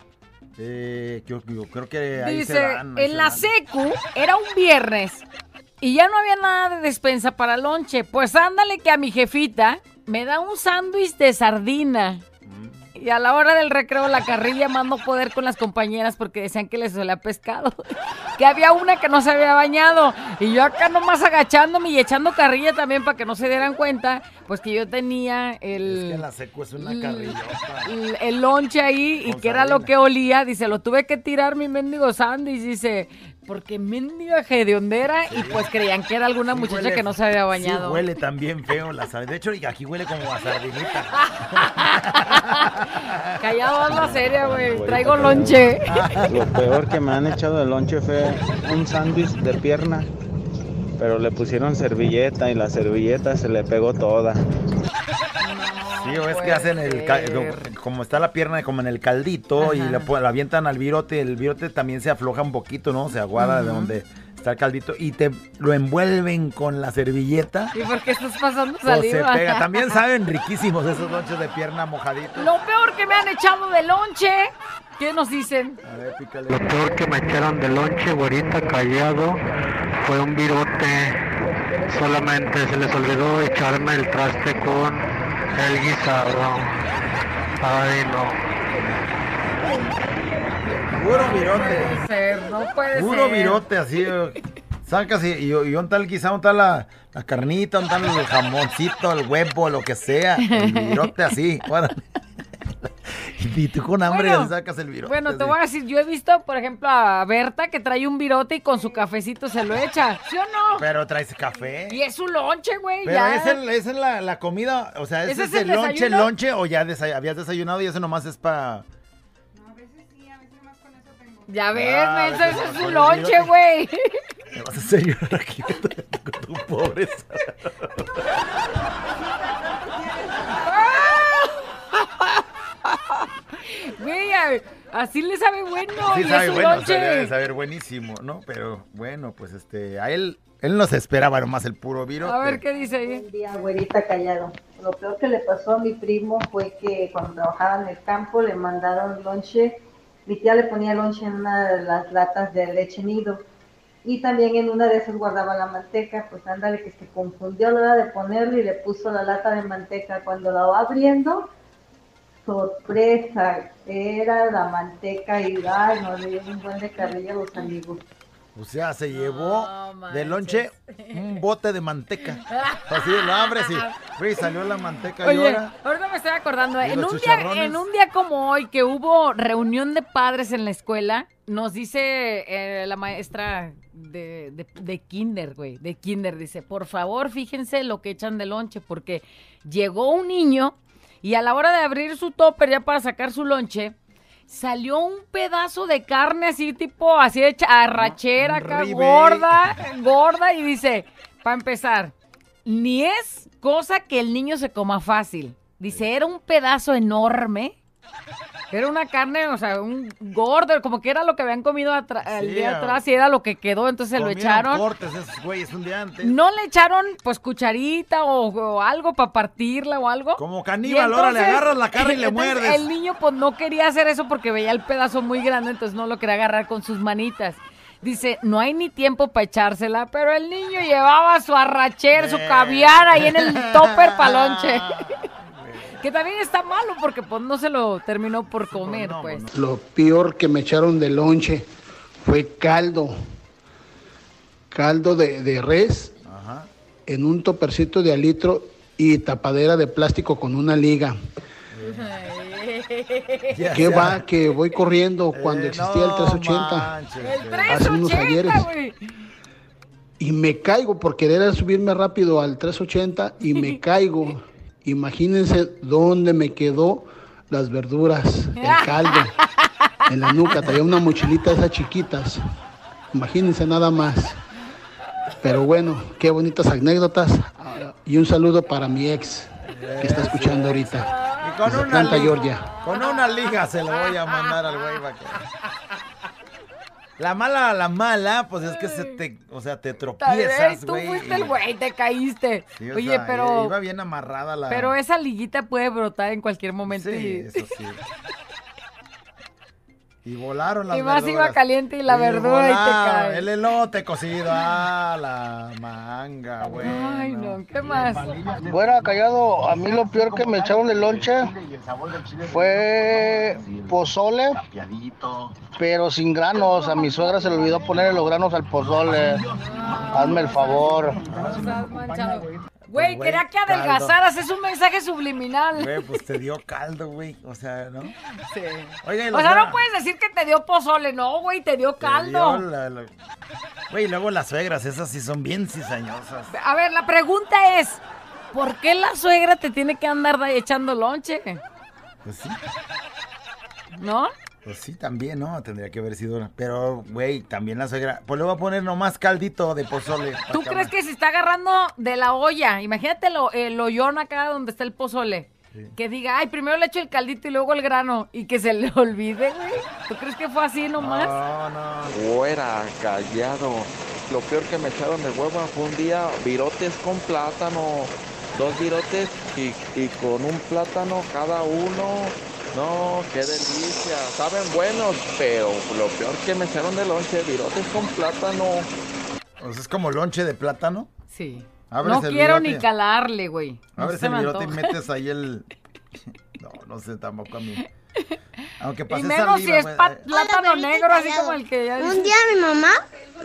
eh, yo, yo creo que ahí Dice, se dan, ahí en se la secu era un viernes y ya no había nada de despensa para lonche. Pues ándale que a mi jefita me da un sándwich de sardina. Y a la hora del recreo la carrilla mando poder con las compañeras porque decían que les olía pescado. que había una que no se había bañado. Y yo acá nomás agachándome y echando carrilla también para que no se dieran cuenta. Pues que yo tenía el... Es que la secu es una carrillota. el, el lonche ahí y que era lo que olía. Dice, lo tuve que tirar mi mendigo sándwich. Dice, porque mendiga hediondera y pues creían que era alguna Sí muchacha huele- que no se había Sí bañado. huele también feo la sardina. De hecho, y aquí huele como a sardinita. Callado, la seria, güey. Traigo lonche. Lo peor que me han echado de lonche fue un sándwich de pierna, pero le pusieron servilleta y la servilleta se le pegó toda. Sí, o es que hacen el... ca- como- está la pierna como en el caldito y Ajá. pon- la avientan al virote, el virote también se afloja un poquito, ¿no? Se aguada de donde está el caldito y te lo envuelven con la servilleta. ¿Y por qué estás pasando Pues se saliva? pega. También saben riquísimos esos lonches de pierna mojaditos. Lo peor que me han echado de lonche. ¿Qué nos dicen? A ver, pícale. Lo peor que me echaron de lonche, güerita callado, fue un virote. Solamente se les olvidó echarme el traste con el guisado. Ay, no. Puro virote. puede ser, no puede Puro ser. virote, así. eh, Sacas y, y, y un tal, quizá un tal la, la carnita, un tal el jamoncito, el huevo, lo que sea. El virote así. órale. Y tú con hambre Bueno, sacas el virote. Bueno, te voy a decir, yo he visto, por ejemplo, a Berta que trae un virote y con su cafecito se lo echa. ¿Sí o no? Pero traes café. Y es su lonche, güey. Pero ya. esa es, el- la, la comida, o sea, ¿ese, ¿Ese es, es el el lonche, lonche o ya desa- habías desayunado y eso nomás es para... Ya ves, Ah, ese ese es es con su lonche, güey. Me vas a hacer llorar aquí con tu, con tu pobreza. Güey, así le sabe bueno. Sí, y sabe bueno, lonche. sabe, debe saber buenísimo, ¿no? Pero bueno, pues este, a él, él no se esperaba nomás el puro virote. A ver qué dice ahí. Un día, güerita callado. Lo peor que le pasó a mi primo fue que cuando trabajaba en el campo le mandaron lonche. Mi tía le ponía lonche en una de las latas de leche nido. Y también en una de esas guardaba la manteca. Pues ándale, que se confundió a la hora de ponerle y le puso la lata de manteca. Cuando la va abriendo, sorpresa, era la manteca y ay, no le dio un buen de carrilla a los amigos. O sea, se llevó de lonche un bote de manteca. Así lo abres y, salió la manteca y Oye, ahora... ahorita me estoy acordando, ¿Y en un, día, en un día como hoy que hubo reunión de padres en la escuela, nos dice eh, la maestra de, de, de kinder, güey, de kinder, dice, por favor fíjense lo que echan de lonche, porque llegó un niño y a la hora de abrir su topper ya para sacar su lonche, salió un pedazo de carne así tipo, así hecha arrachera acá, ribe. gorda, gorda, y dice, para empezar, ni es cosa que el niño se coma fácil. Dice, era un pedazo enorme. Era una carne, o sea, un gordo, como que era lo que habían comido el Sí, día atrás y era lo que quedó, entonces se lo echaron. cortes esos güeyes un día antes. No le echaron, pues, cucharita o, o algo para partirla o algo. Como caníbal, ahora le agarras la cara y le muerdes. El niño, pues, no quería hacer eso porque veía el pedazo muy grande, entonces no lo quería agarrar con sus manitas. Dice, no hay ni tiempo para echársela, pero el niño llevaba su arracher, su caviar ahí en el topper palonche. que también está malo porque, pues, no se lo terminó por comer, pues. Lo peor que me echaron de lonche fue caldo. Caldo de, de res en un topercito de alitro y tapadera de plástico con una liga. ¿Qué va? Que voy corriendo cuando existía el 380. hace unos ayeres. güey. Y me caigo por querer subirme rápido al 380 y me caigo. Imagínense dónde me quedó las verduras, el caldo, en la nuca. Traía una mochilita de esas chiquitas. Imagínense nada más. Pero bueno, qué bonitas anécdotas. Y un saludo para mi ex que está escuchando ahorita. Y con Desde una, Atlanta, Georgia. con una liga se lo voy a mandar al güey. La mala, la mala, pues es que se te, o sea, te tropiezas, vez tú güey. fuiste el güey, te caíste. Sí, Oye, sea, pero... Iba bien amarrada la... Pero esa liguita puede brotar en cualquier momento. Sí, y... eso sí. Y volaron las Y más verduras. iba caliente y la verdura y te cae. El elote cocido. Ah, la manga, güey. Ay, no, ¿qué más? Bueno, callado, a mí lo peor que me echaron de lonche fue pozole, pero sin granos. A mi suegra se le olvidó ponerle los granos al pozole. Hazme el favor. Güey, güey, quería que caldo. adelgazaras, es un mensaje subliminal. Güey, pues te dio caldo, güey. O sea, ¿no? Sí. Y O sea, no puedes decir que te dio pozole, no, güey, te dio caldo. la- la- Güey, y luego las suegras, esas sí son bien cizañosas. A ver, la pregunta es, ¿por qué la suegra te tiene que andar da- echando lonche? Pues sí, ¿No? Pues sí, también, ¿no? Tendría que haber sido una. Pero, güey, también la suegra. Pues le voy a poner nomás caldito de pozole. ¿Tú crees que se está agarrando de la olla? Imagínate lo, el hoyón acá donde está el pozole. Que diga, ay, primero le echo el caldito y luego el grano. Y que se le olvide, güey. ¿Tú crees que fue así nomás? No, no. Fuera, callado. Lo peor que me echaron de hueva fue un día virotes con plátano. Dos virotes y, y con un plátano cada uno. No, qué delicia. Saben buenos, pero lo peor que me echaron de lonche, virotes con plátano. O sea, es como lonche de plátano. Sí. Abres no el quiero virote. ni calarle, güey. No Abres el virote y metes ahí el, No, no sé tampoco a mí. Aunque Y pasé menos si saliva, es güey. pa- plátano negro, así como el que ya Un día mi mamá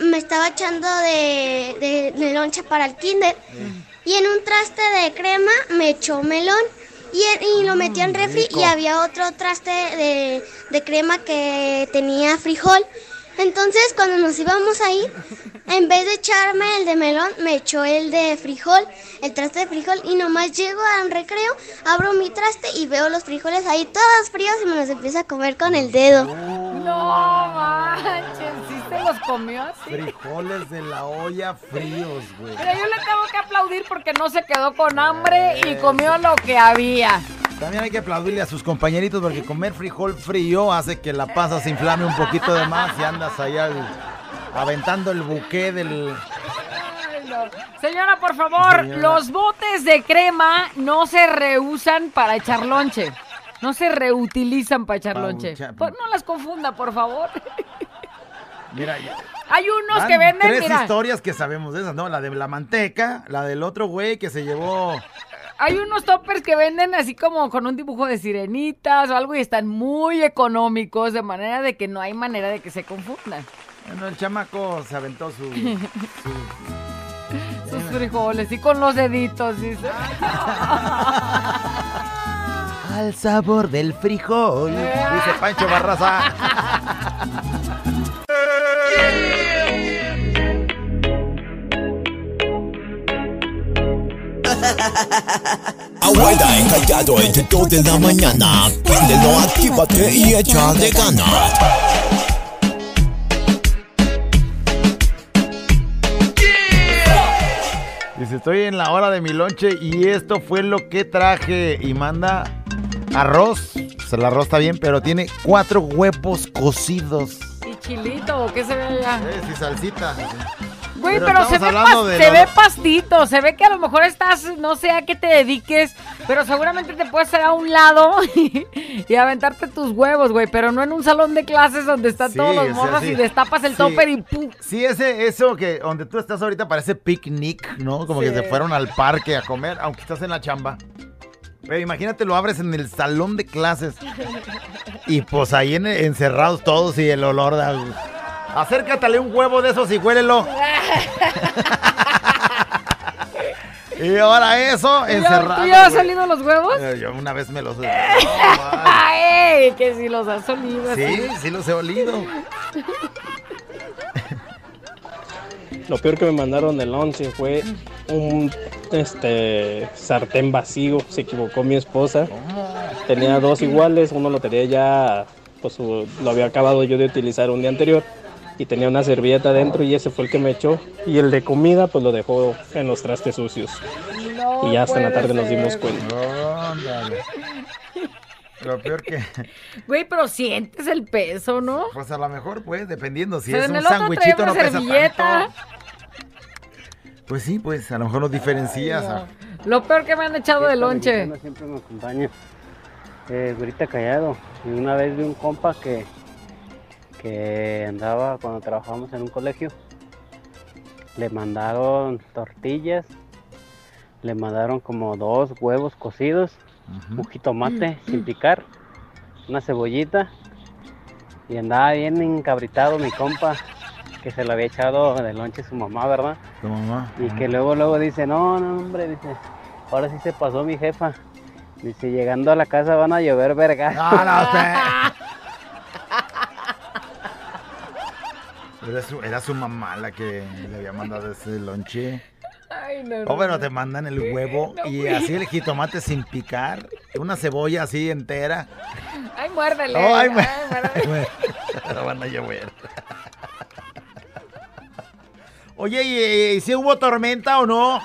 me estaba echando de, de, de lonche para el kinder y en un traste de crema me echó melón y, y lo metí en refri rico. y había otro traste de, de crema que tenía frijol. Entonces cuando nos íbamos ahí, en vez de echarme el de melón, me echó el de frijol, el traste de frijol y nomás llego al recreo, abro mi traste y veo los frijoles ahí todos fríos y me los empiezo a comer con el dedo. No manches, ¿sí se los comió así? Frijoles de la olla fríos, güey. Pero yo le tengo que aplaudir porque no se quedó con hambre y comió lo que había. También hay que aplaudirle a sus compañeritos porque comer frijol frío hace que la panza se inflame un poquito de más y andas ahí al- aventando el buque del... Señora, por favor, Señora. los botes de crema no se reusan para echar lonche. No se reutilizan para echar lonche. Pues no las confunda, por favor. Mira, ya- Hay unos que venden, tres mira, historias que sabemos de esas, ¿no? La de la manteca, la del otro güey que se llevó... hay unos toppers que venden así como con un dibujo de sirenitas o algo y están muy económicos, de manera de que no hay manera de que se confundan. Bueno, el chamaco se aventó su... Sus frijoles y con los deditos, dice. Al sabor del frijol, dice Pancho Barraza. Abuela encallado entre 2 de la mañana. Préndelo, actívate y echa de ganas. Dice, estoy en la hora de mi lonche y esto fue lo que traje. Y manda arroz. Pues el arroz está bien, pero tiene cuatro huevos cocidos. Y chilito, ¿o qué se ve allá? y salsita. Güey, Pero pero, se, ve, de se pastito, se ve que a lo mejor estás, no sé a qué te dediques, pero seguramente te puedes hacer a un lado y, y aventarte tus huevos, güey, pero no en un salón de clases donde están Sí, todos los o sea, morros sí. y destapas el Sí. topper y ¡pum! Sí, ese, eso que donde tú estás ahorita parece picnic, ¿no? Como que Sí. se fueron al parque a comer, aunque estás en la chamba. Pero imagínate, lo abres en el salón de clases y pues ahí en- encerrados todos y el olor de... Acércatale un huevo de esos y huélelo. y ahora eso, ¿Tú ya- encerrado. ¿Tú ya has olido los huevos? Eh, Yo una vez me los... ¡Ay! Que si los has olido. Sí, sí los he olido. Lo peor que me mandaron del once fue un este sartén vacío. Se equivocó mi esposa. Tenía dos iguales, uno lo tenía ya, pues su- lo había acabado yo de utilizar un día anterior. Y tenía una servilleta dentro y ese fue el que me echó. Y el de comida pues lo dejó en los trastes sucios. No y ya hasta en la tarde nos dimos cuenta. Lo peor que... Güey, pero sientes el peso, ¿no? Pues a lo mejor, pues, dependiendo. Si Pero es un sándwichito, una no pesa servilleta. tanto. Pues sí, pues a lo mejor los diferencias. no. Lo peor que me han echado de lonche. siempre me acompaña. Eh, güerita callado. Y una vez vi un compa que, que andaba cuando trabajábamos en un colegio. Le mandaron tortillas. Le mandaron como dos huevos cocidos. Un jitomate sin picar. Una cebollita. Y andaba bien encabritado mi compa. Que se lo había echado de lonche su mamá, ¿verdad? Tu mamá. Y que luego, luego dice, no, no, hombre, dice, ahora sí se pasó mi jefa. Dice, llegando a la casa van a llover vergas. Era su, era su mamá la que le había mandado ese lonche. Ay, no, O no, bueno, no. te mandan el huevo No, y así el jitomate sin picar. Una cebolla así entera. Ay, muérdele. Oh, ay, ay, mu- muérdele. Ahora van a llover. Oye, ¿y, y si hubo tormenta o no?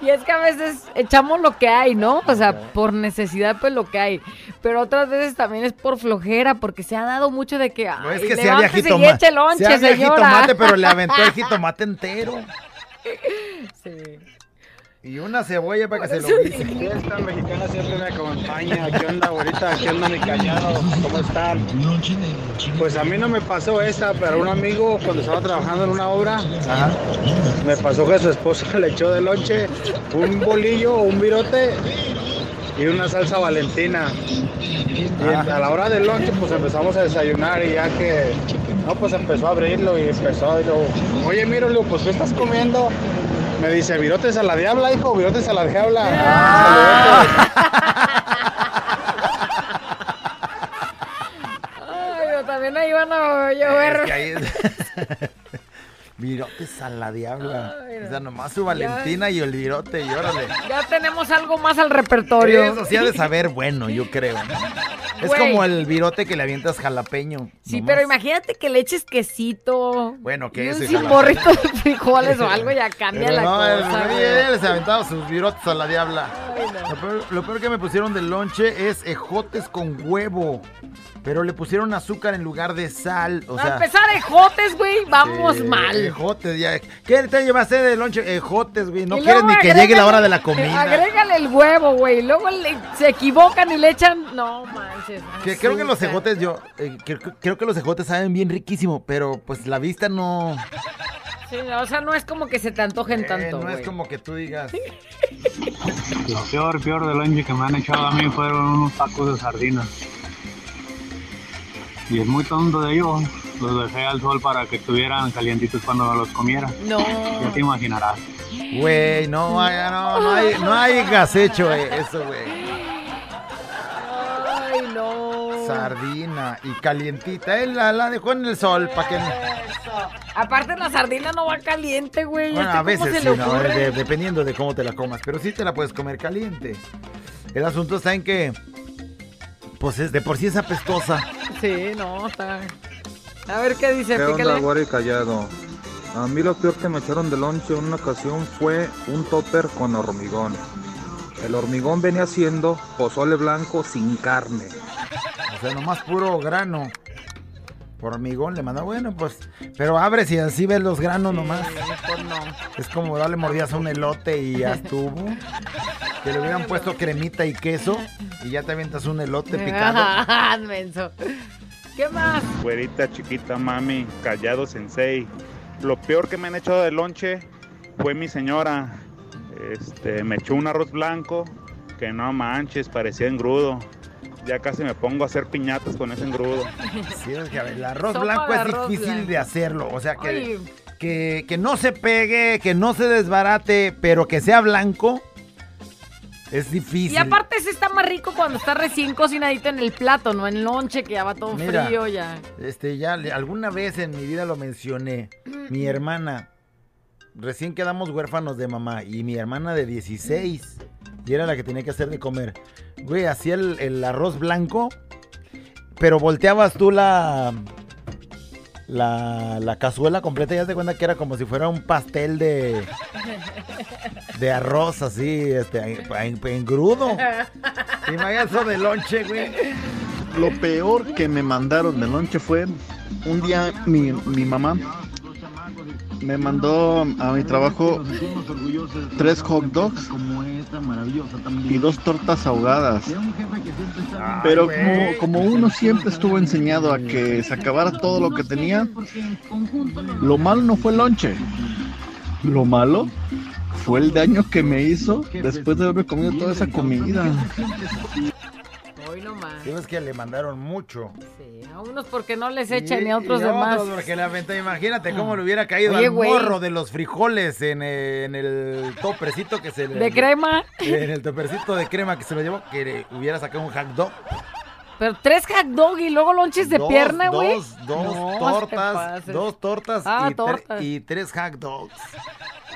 Y es que a veces echamos lo que hay, ¿no? O sea, por necesidad, pues lo que hay. Pero otras veces también es por flojera, porque se ha dado mucho de que. No es que se había levántese y eche lonche, señora. jitomate, pero le aventó el jitomate entero. Sí. Y una cebolla para que se lo guise. Fiesta mexicana siempre me acompaña. ¿Qué onda, ahorita? ¿Qué onda, mi callado? ¿Cómo están? Pues a mí no me pasó esta, pero un amigo cuando estaba trabajando en una obra, me pasó que su esposa le echó de lonche un bolillo o un virote y una salsa valentina. Y a la hora del lonche pues empezamos a desayunar y ya que no pues empezó a abrirlo y empezó luego, oye digo, pues ¿qué estás comiendo? Me dice, virotes a la diabla, hijo, virotes a la diabla. Ay, yo también ahí van a llover. Es que ahí es- Virotes a la diabla. O sea, nomás su Valentina y el virote y órale. Ya tenemos algo más al repertorio. Eso sí ha de saber bueno, yo creo. ¿No? Es Güey. como el virote que le avientas jalapeño. Sí, nomás. pero imagínate que le eches quesito. Bueno, que un ese cimborrito de frijoles o algo ya cambia Pero la no, cosa. güey. él se aventaba sus virotes a la diabla. Lo peor, lo peor que me pusieron de lonche es ejotes con huevo. Pero le pusieron azúcar en lugar de sal. O Para sea, empezar, ejotes, güey, vamos eh, mal. Ejotes, ya. ¿Qué te llevaste de lonche? Ejotes, güey. No quieres ni que llegue la hora de la comida. Agrégale el huevo, güey. Luego le- se equivocan y le echan. No manches. Que creo que los ejotes, yo, eh, creo, creo que los ejotes saben bien riquísimo, pero pues la vista no, Sí, o sea, no es como que se te antojen eh, tanto. no es como que tú digas. Lo peor, peor del lonche que me han echado a mí fueron unos tacos de sardinas. Y es muy tonto de ellos. Los dejé al sol para que estuvieran calientitos cuando los comiera. No. Ya te imaginarás. Güey, no, hay- no, no hay, no hay gasecho eh, eso, güey. Sardina y calientita. Él la, la dejó en el sol para que. Aparte, la sardina no va caliente, güey. Bueno, ¿Este a veces sí, ¿no? De- dependiendo de cómo te la comas, pero sí te la puedes comer caliente. El asunto está en que, pues es, de por sí es apestosa. Sí, no, está. A ver qué dice, ¿Qué onda, pícale. callado? A mí lo peor que me echaron de lonche en una ocasión fue un topper con hormigón. El hormigón venía siendo pozole blanco sin carne. O sea, nomás puro grano. Por hormigón le manda, bueno, pues. Pero abres y así ves los granos nomás. Mejor no. Es como darle mordidas a un elote y ya estuvo. Que le hubieran puesto cremita y queso y ya te avientas un elote picado. Ah. ¿Qué más? Güerita, chiquita, mami, callado, sensei. Lo peor que me han echado de lonche fue mi señora. Este, me echó un arroz blanco que no manches, parecía engrudo. Ya casi me pongo a hacer piñatas con ese engrudo. Sí, es que a ver, el arroz Sopa blanco es difícil blanco. de hacerlo. O sea, que, que, que no se pegue, que no se desbarate, pero que sea blanco es difícil. Y aparte ese está más rico cuando está recién cocinadito en el plato, no en lonche, que ya va todo Mira, frío ya. Este, ya alguna vez en mi vida lo mencioné. Mi hermana, recién quedamos huérfanos de mamá y mi hermana de 16 y era la que tenía que hacer de comer. Güey, hacía el, arroz blanco, pero volteabas tú la, la, la cazuela completa y ya te cuenta que era como si fuera un pastel de, de arroz así, este, en, en-. Imagínate eso de lonche, güey. Lo peor que me mandaron de lonche fue un día mi, mi mamá me mandó a mi trabajo tres hot dogs y dos tortas ahogadas. Pero como, como uno siempre estuvo enseñado a que se acabara todo lo que tenía, lo malo no fue el lonche. Lo malo fue el daño que me hizo después de haberme comido toda esa comida. Hoy nomás. Sí, es que le mandaron mucho. Sí, a unos porque no les echan y a otros y de más. otros porque le aventó. Imagínate cómo le hubiera caído Oye, al güey. morro de los frijoles en, eh, en el topercito que se le... ¿De crema? En el topercito de crema que se lo llevó, que le hubiera sacado un hot dog. Pero tres hot dog y luego lonches de Dos- pierna, güey. Dos, dos No, te tortas, dos tortas, Ah, y, tre- tortas. y tres hot dogs.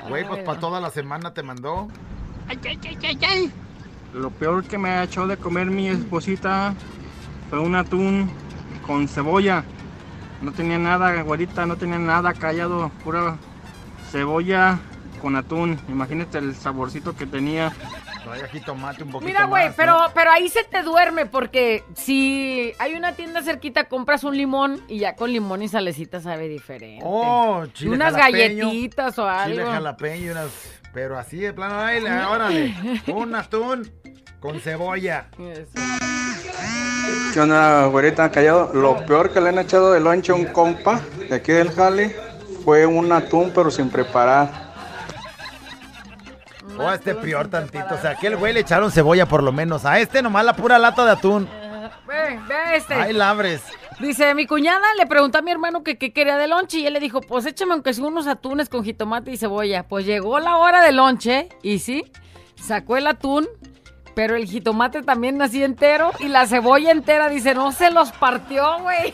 Güey, pues Ay, para toda la semana te mandó. Lo peor que me ha hecho de comer mi esposita fue un atún con cebolla. No tenía nada, güerita, no tenía nada callado, pura cebolla con atún. Imagínate el saborcito que tenía. Trae aquí tomate un poquito Mira, güey, pero, ¿no? pero ahí se te duerme porque si hay una tienda cerquita, compras un limón y ya con limón y salecita sabe diferente. Oh, chile Unas jalapeño, galletitas o algo. Chile jalapeño y unas... Pero así de plano, le- órale, un atún con cebolla. ¿Qué onda, güerita callado? Lo peor que le han echado de lonche a un compa de aquí del jale fue un atún, pero sin preparar. más. O a este peor tantito. O sea, aquel güey le echaron cebolla por lo menos. A este nomás la pura lata de atún. Ve, ve este. Ay, labres. Dice, mi cuñada le preguntó a mi hermano que qué quería de lonche y él le dijo, pues échame aunque sea unos atunes con jitomate y cebolla. Pues llegó la hora de lonche y sí, sacó el atún, pero el jitomate también así entero y la cebolla entera. Dice, no se los partió, güey.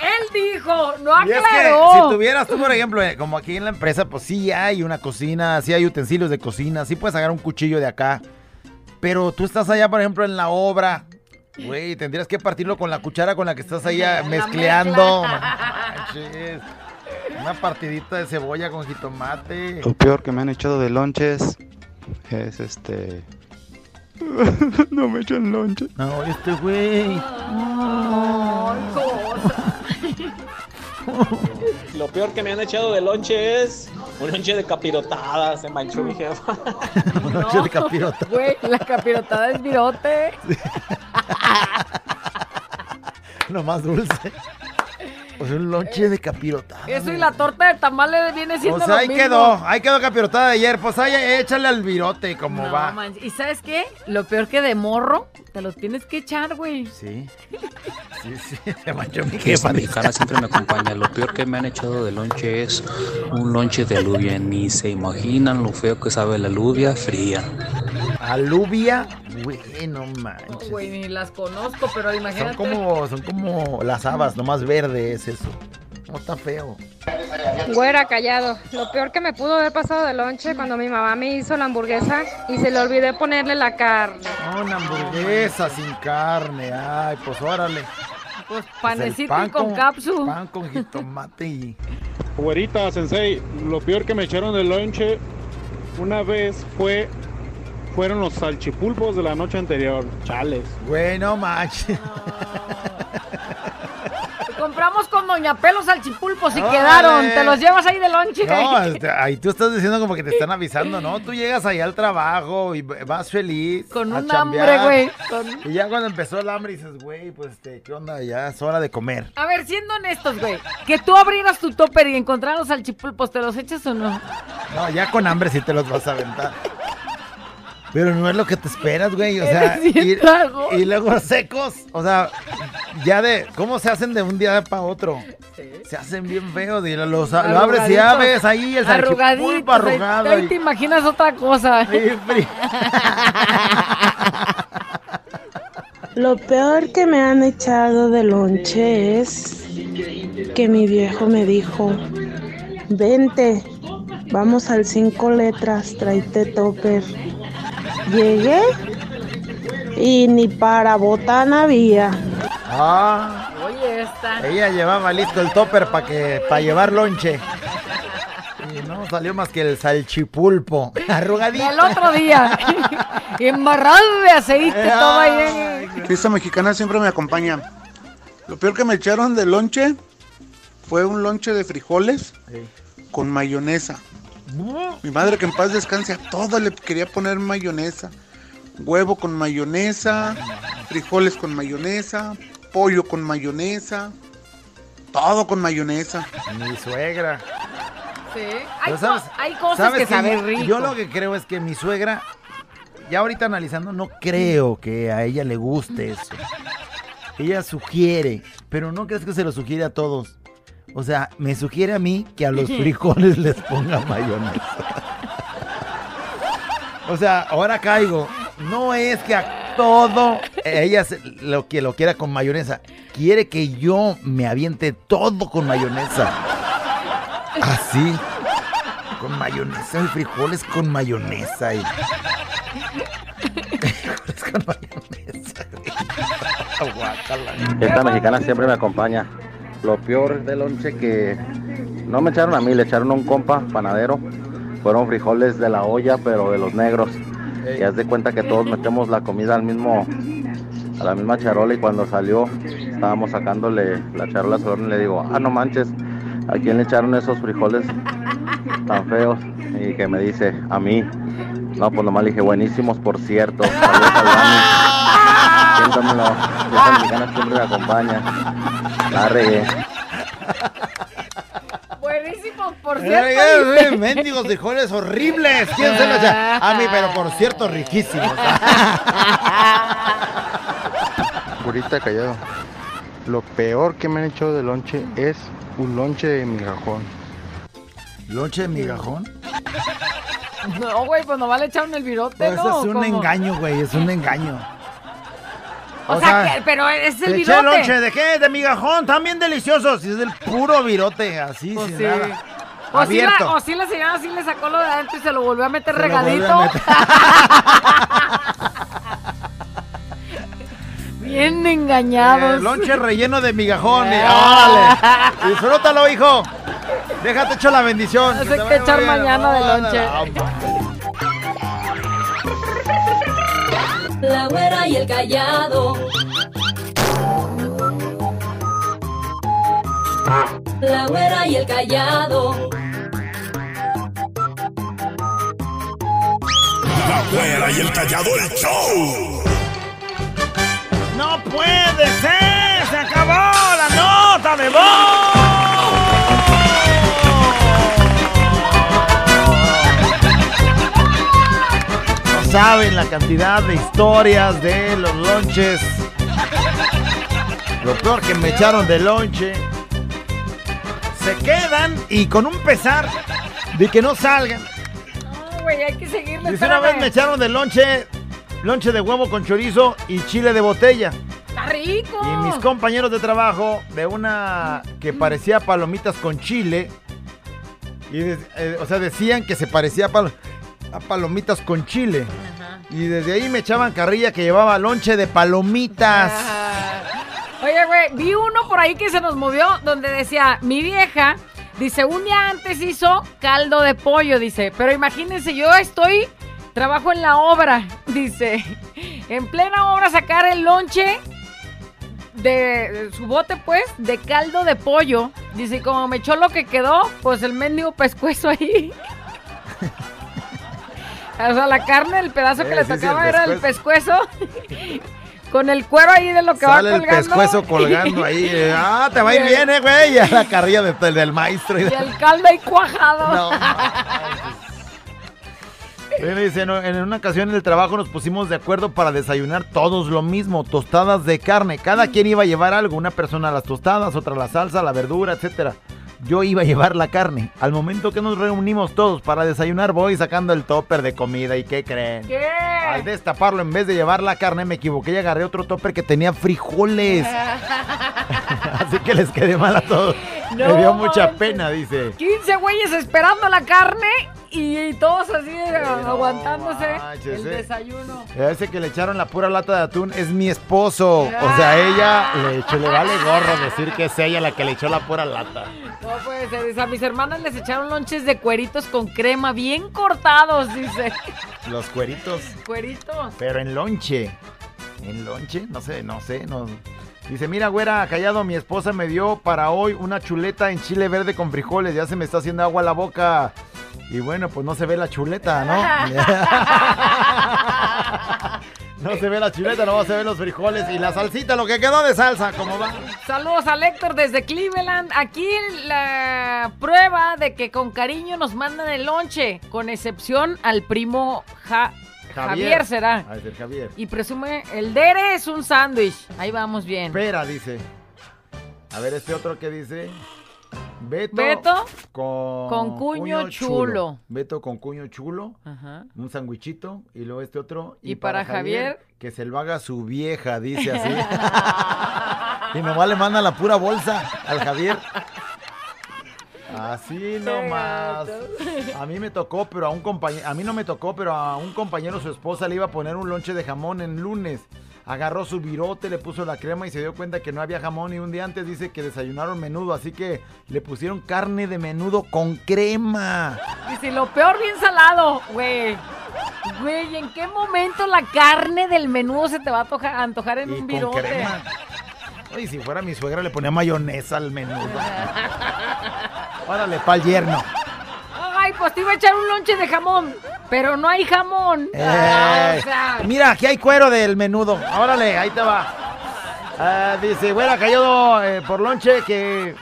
él dijo, no Y es que aclaró. si tuvieras tú, por ejemplo, eh, como aquí en la empresa, pues sí hay una cocina, sí hay utensilios de cocina, sí puedes agarrar un cuchillo de acá. Pero tú estás allá, por ejemplo, en la obra. Güey, tendrías que partirlo con la cuchara con la que estás ahí ah, mezcleando. manches. Una partidita de cebolla con jitomate. Lo peor que me han echado de lonches es este. no me echan lonche. No, este güey. Lo peor que me han echado de lonche es un lonche de capirotada. Se manchó mi jefa. Lonche de capirota. Güey, la capirotada es virote. Lo más dulce. O sea, un lonche de capirota. Eso y la torta de tamales viene siendo O sea, ahí mismo. quedó, ahí quedó capirotada de ayer. Pues ahí échale al virote, como No, va. ¿Y sabes qué? Lo peor que de morro, te lo tienes que echar, güey. Sí. Sí, sí, se manchó mi Esta jefa. mexicana siempre me acompaña. Lo peor que me han echado de lonche es un lonche de alubia. Ni se imaginan lo feo que sabe la alubia fría. Alubia, güey, no manches. Güey, ni las conozco, pero Son imagínate. como, son como las habas, nomás verde es eso. No está feo. Güera, callado. Lo peor que me pudo haber pasado de lonche cuando mi mamá me hizo la hamburguesa y se le olvidé ponerle la carne. Una hamburguesa sin carne. Ay, pues órale. Pues Pues panecito pan y con, capsu. Pan con jitomate y... Güerita, sensei, lo peor que me echaron de lonche una vez fue fueron los salchipulpos de la noche anterior. Chales. Güey, no manches. Compramos con Doña Pelos salchipulpos y quedaron. Te los llevas ahí de lonche. No, este, ahí tú estás diciendo como que te están avisando, ¿no? Tú llegas ahí al trabajo y vas feliz. Con un hambre, güey. Con- Y ya cuando empezó el hambre dices, güey, pues este, ¿qué onda? Ya es hora de comer. A ver, siendo honestos, güey. Que tú abrieras tu topper y encontraras los salchipulpos, ¿te los echas o no? No, ya con hambre sí te los vas a aventar. Pero no es lo que te esperas, güey. O sea, y, y luego secos. O sea, ya de. ¿Cómo se hacen de un día para otro? Se hacen bien feos. Y lo, los- lo abres y ves ahí el ahí- arrugado. Ahí y- te imaginas otra cosa. Lo peor que me han echado de lonche es que mi viejo me dijo, vente, vamos al cinco letras, tráete topper. Llegué y ni para botana había. Ah, Oye, esta. ella llevaba listo el topper para que para llevar lonche. Y no salió más que el salchipulpo. Arrugadito. Del otro día. Embarrado de aceite, todo ahí. Fiesta mexicana siempre me acompaña. Lo peor que me echaron de lonche fue un lonche de frijoles con mayonesa. Mi madre que en paz descanse a todo le quería poner mayonesa. Huevo con mayonesa, frijoles con mayonesa, pollo con mayonesa, todo con mayonesa. Mi suegra. Sí. Hay, Pero sabes- co- hay cosas ¿sabes que qué? saben Yo- rico. Yo lo que creo es que mi suegra, ya ahorita analizando, no creo que a ella le guste eso. Ella sugiere, pero no crees que se lo sugiere a todos. O sea, me sugiere a mí que a los frijoles les ponga mayonesa. O sea, ahora caigo. No es que a todo ella se- lo que lo quiera con mayonesa. Quiere que yo me aviente todo con mayonesa. Así. Con mayonesa y frijoles con mayonesa. Y... frijoles con mayonesa. Esta mexicana siempre me acompaña. Lo peor del lonche que no me echaron a mí, le echaron a un compa panadero. Fueron frijoles de la olla, pero de los negros. Y haz de cuenta que todos metemos la comida al mismo, a la misma charola y cuando salió estábamos sacándole la charola al salón y le digo, ah no manches, ¿a quién le echaron esos frijoles tan feos? Y que me dice, a mí. No, pues nomás le dije, buenísimos por cierto. Saludos al Dani. Siéntamelo. Siempre me acompaña. La regué. Buenísimo por cierto. eh, eh, Mendigos frijoles horribles. ¿Quién se los echa? A mí, pero por cierto, riquísimos. Ahorita callado. Lo peor que me han hecho de lonche es un lonche de migajón. ¿Lonche de migajón? No, güey, pues nomás le echaron el virote, Pues ¿no? es un ¿Cómo? engaño, güey, es un engaño. O, sea, que- pero es el virote. lonche, ¿de qué? De migajón, están bien deliciosos. Y es del puro virote, así, Pues sin sí. nada. O Abierto. la, o la señora sí le sacó lo de adentro y se lo volvió a meter Se lo volvió regadito. a meter. Bien engañados. Eh, lonche relleno de migajón. y- ¡Órale! Disfrútalo, hijo. Déjate echar la bendición. No sé qué echar mañana de lonche. La güera y el callado. La güera y el callado. La güera y el callado el show. ¡No puede ser! ¡Se acabó la nota de voz! Saben la cantidad de historias de los lonches. Lo peor que me echaron de lonche. Se quedan y con un pesar de que no salgan. No, güey, hay que seguirle. Dice una vez me echaron de lonche, lonche de huevo con chorizo y chile de botella. Está rico. Y mis compañeros de trabajo, de una que parecía palomitas con chile, y eh, o sea, decían que se parecía a, pal- a palomitas con chile. Y desde ahí me echaban carrilla que llevaba lonche de palomitas. Oye, güey, vi uno por ahí que se nos movió donde decía, mi vieja, dice, un día antes hizo caldo de pollo, dice, pero imagínense, yo estoy, trabajo en la obra, dice, en plena obra sacar el lonche de, su bote, pues, de caldo de pollo. Dice, como me echó lo que quedó, pues el mendigo pescuezo ahí. o sea, la carne, el pedazo que Eh, le sí, el tocaba era el pescuezo. Con el cuero ahí de lo que Sale va el colgando. pescuezo colgando ahí. eh, Ah, te va a ir el- bien, eh, güey. Ya la carrilla de- del maestro. y el caldo ahí cuajado. No, Bueno, dice, "No, en una ocasión en el trabajo nos pusimos de acuerdo para desayunar todos lo mismo, tostadas de carne. Cada quien iba a llevar algo, una persona las tostadas, otra la salsa, la verdura, etcétera. Yo iba a llevar la carne. Al momento que nos reunimos todos para desayunar, voy sacando el topper de comida. ¿Y qué creen? ¿Qué? Al destaparlo, en vez de llevar la carne, me equivoqué y agarré otro topper que tenía frijoles. Así que les quedé mal a todos. No me dio mucha pena, dice. 15 güeyes esperando la carne y, todos así aguantándose manches, el eh. desayuno. Ese que le echaron la pura lata de atún es mi esposo. O sea, ella le echó, le vale gorro decir que es ella la que le echó la pura lata. No puede ser. dice, A mis hermanas les echaron lonches de cueritos con crema, bien cortados, dice. Los cueritos. Cueritos. Pero en lonche. ¿En lonche? No sé, no sé. No. Dice, mira, güera, callado, mi esposa me dio para hoy una chuleta en chile verde con frijoles. Ya se me está haciendo agua la boca. Y bueno, pues no se ve la chuleta, ¿no? no se ve la chuleta, no se ven los frijoles. Y la salsita, lo que quedó de salsa, ¿cómo va? Saludos al Héctor desde Cleveland. Aquí la prueba de que con cariño nos mandan el lonche, con excepción al primo Ja- Javier. será. Javier. Y presume, el dere es un sándwich. Ahí vamos bien. Espera, dice. A ver, este otro que dice. Beto, Beto con, con cuño chulo. Beto con cuño chulo. Ajá. Un sandwichito. Y luego este otro. Y para Javier, Que se lo haga su vieja, dice así. y nomás le manda la pura bolsa al Javier. Así nomás. A mí me tocó, pero a un compañero, a mí no me tocó, pero a un compañero su esposa le iba a poner un lonche de jamón en lunes. Agarró su virote, le puso la crema y se dio cuenta que no había jamón y un día antes dice que desayunaron menudo, así que le pusieron carne de menudo con crema. Y si lo peor bien salado, güey. Güey, ¿en qué momento la carne del menudo se te va a toja- a antojar en Y un con virote? crema. Oye, si fuera mi suegra le ponía mayonesa al menudo. Órale, pa'l yerno. Ay, pues te iba a echar un lonche de jamón, pero no hay jamón. Ah, Eh, o sea, mira, aquí hay cuero del menudo. Órale, ahí te va. Ah, dice, güera, callado eh, por lonche que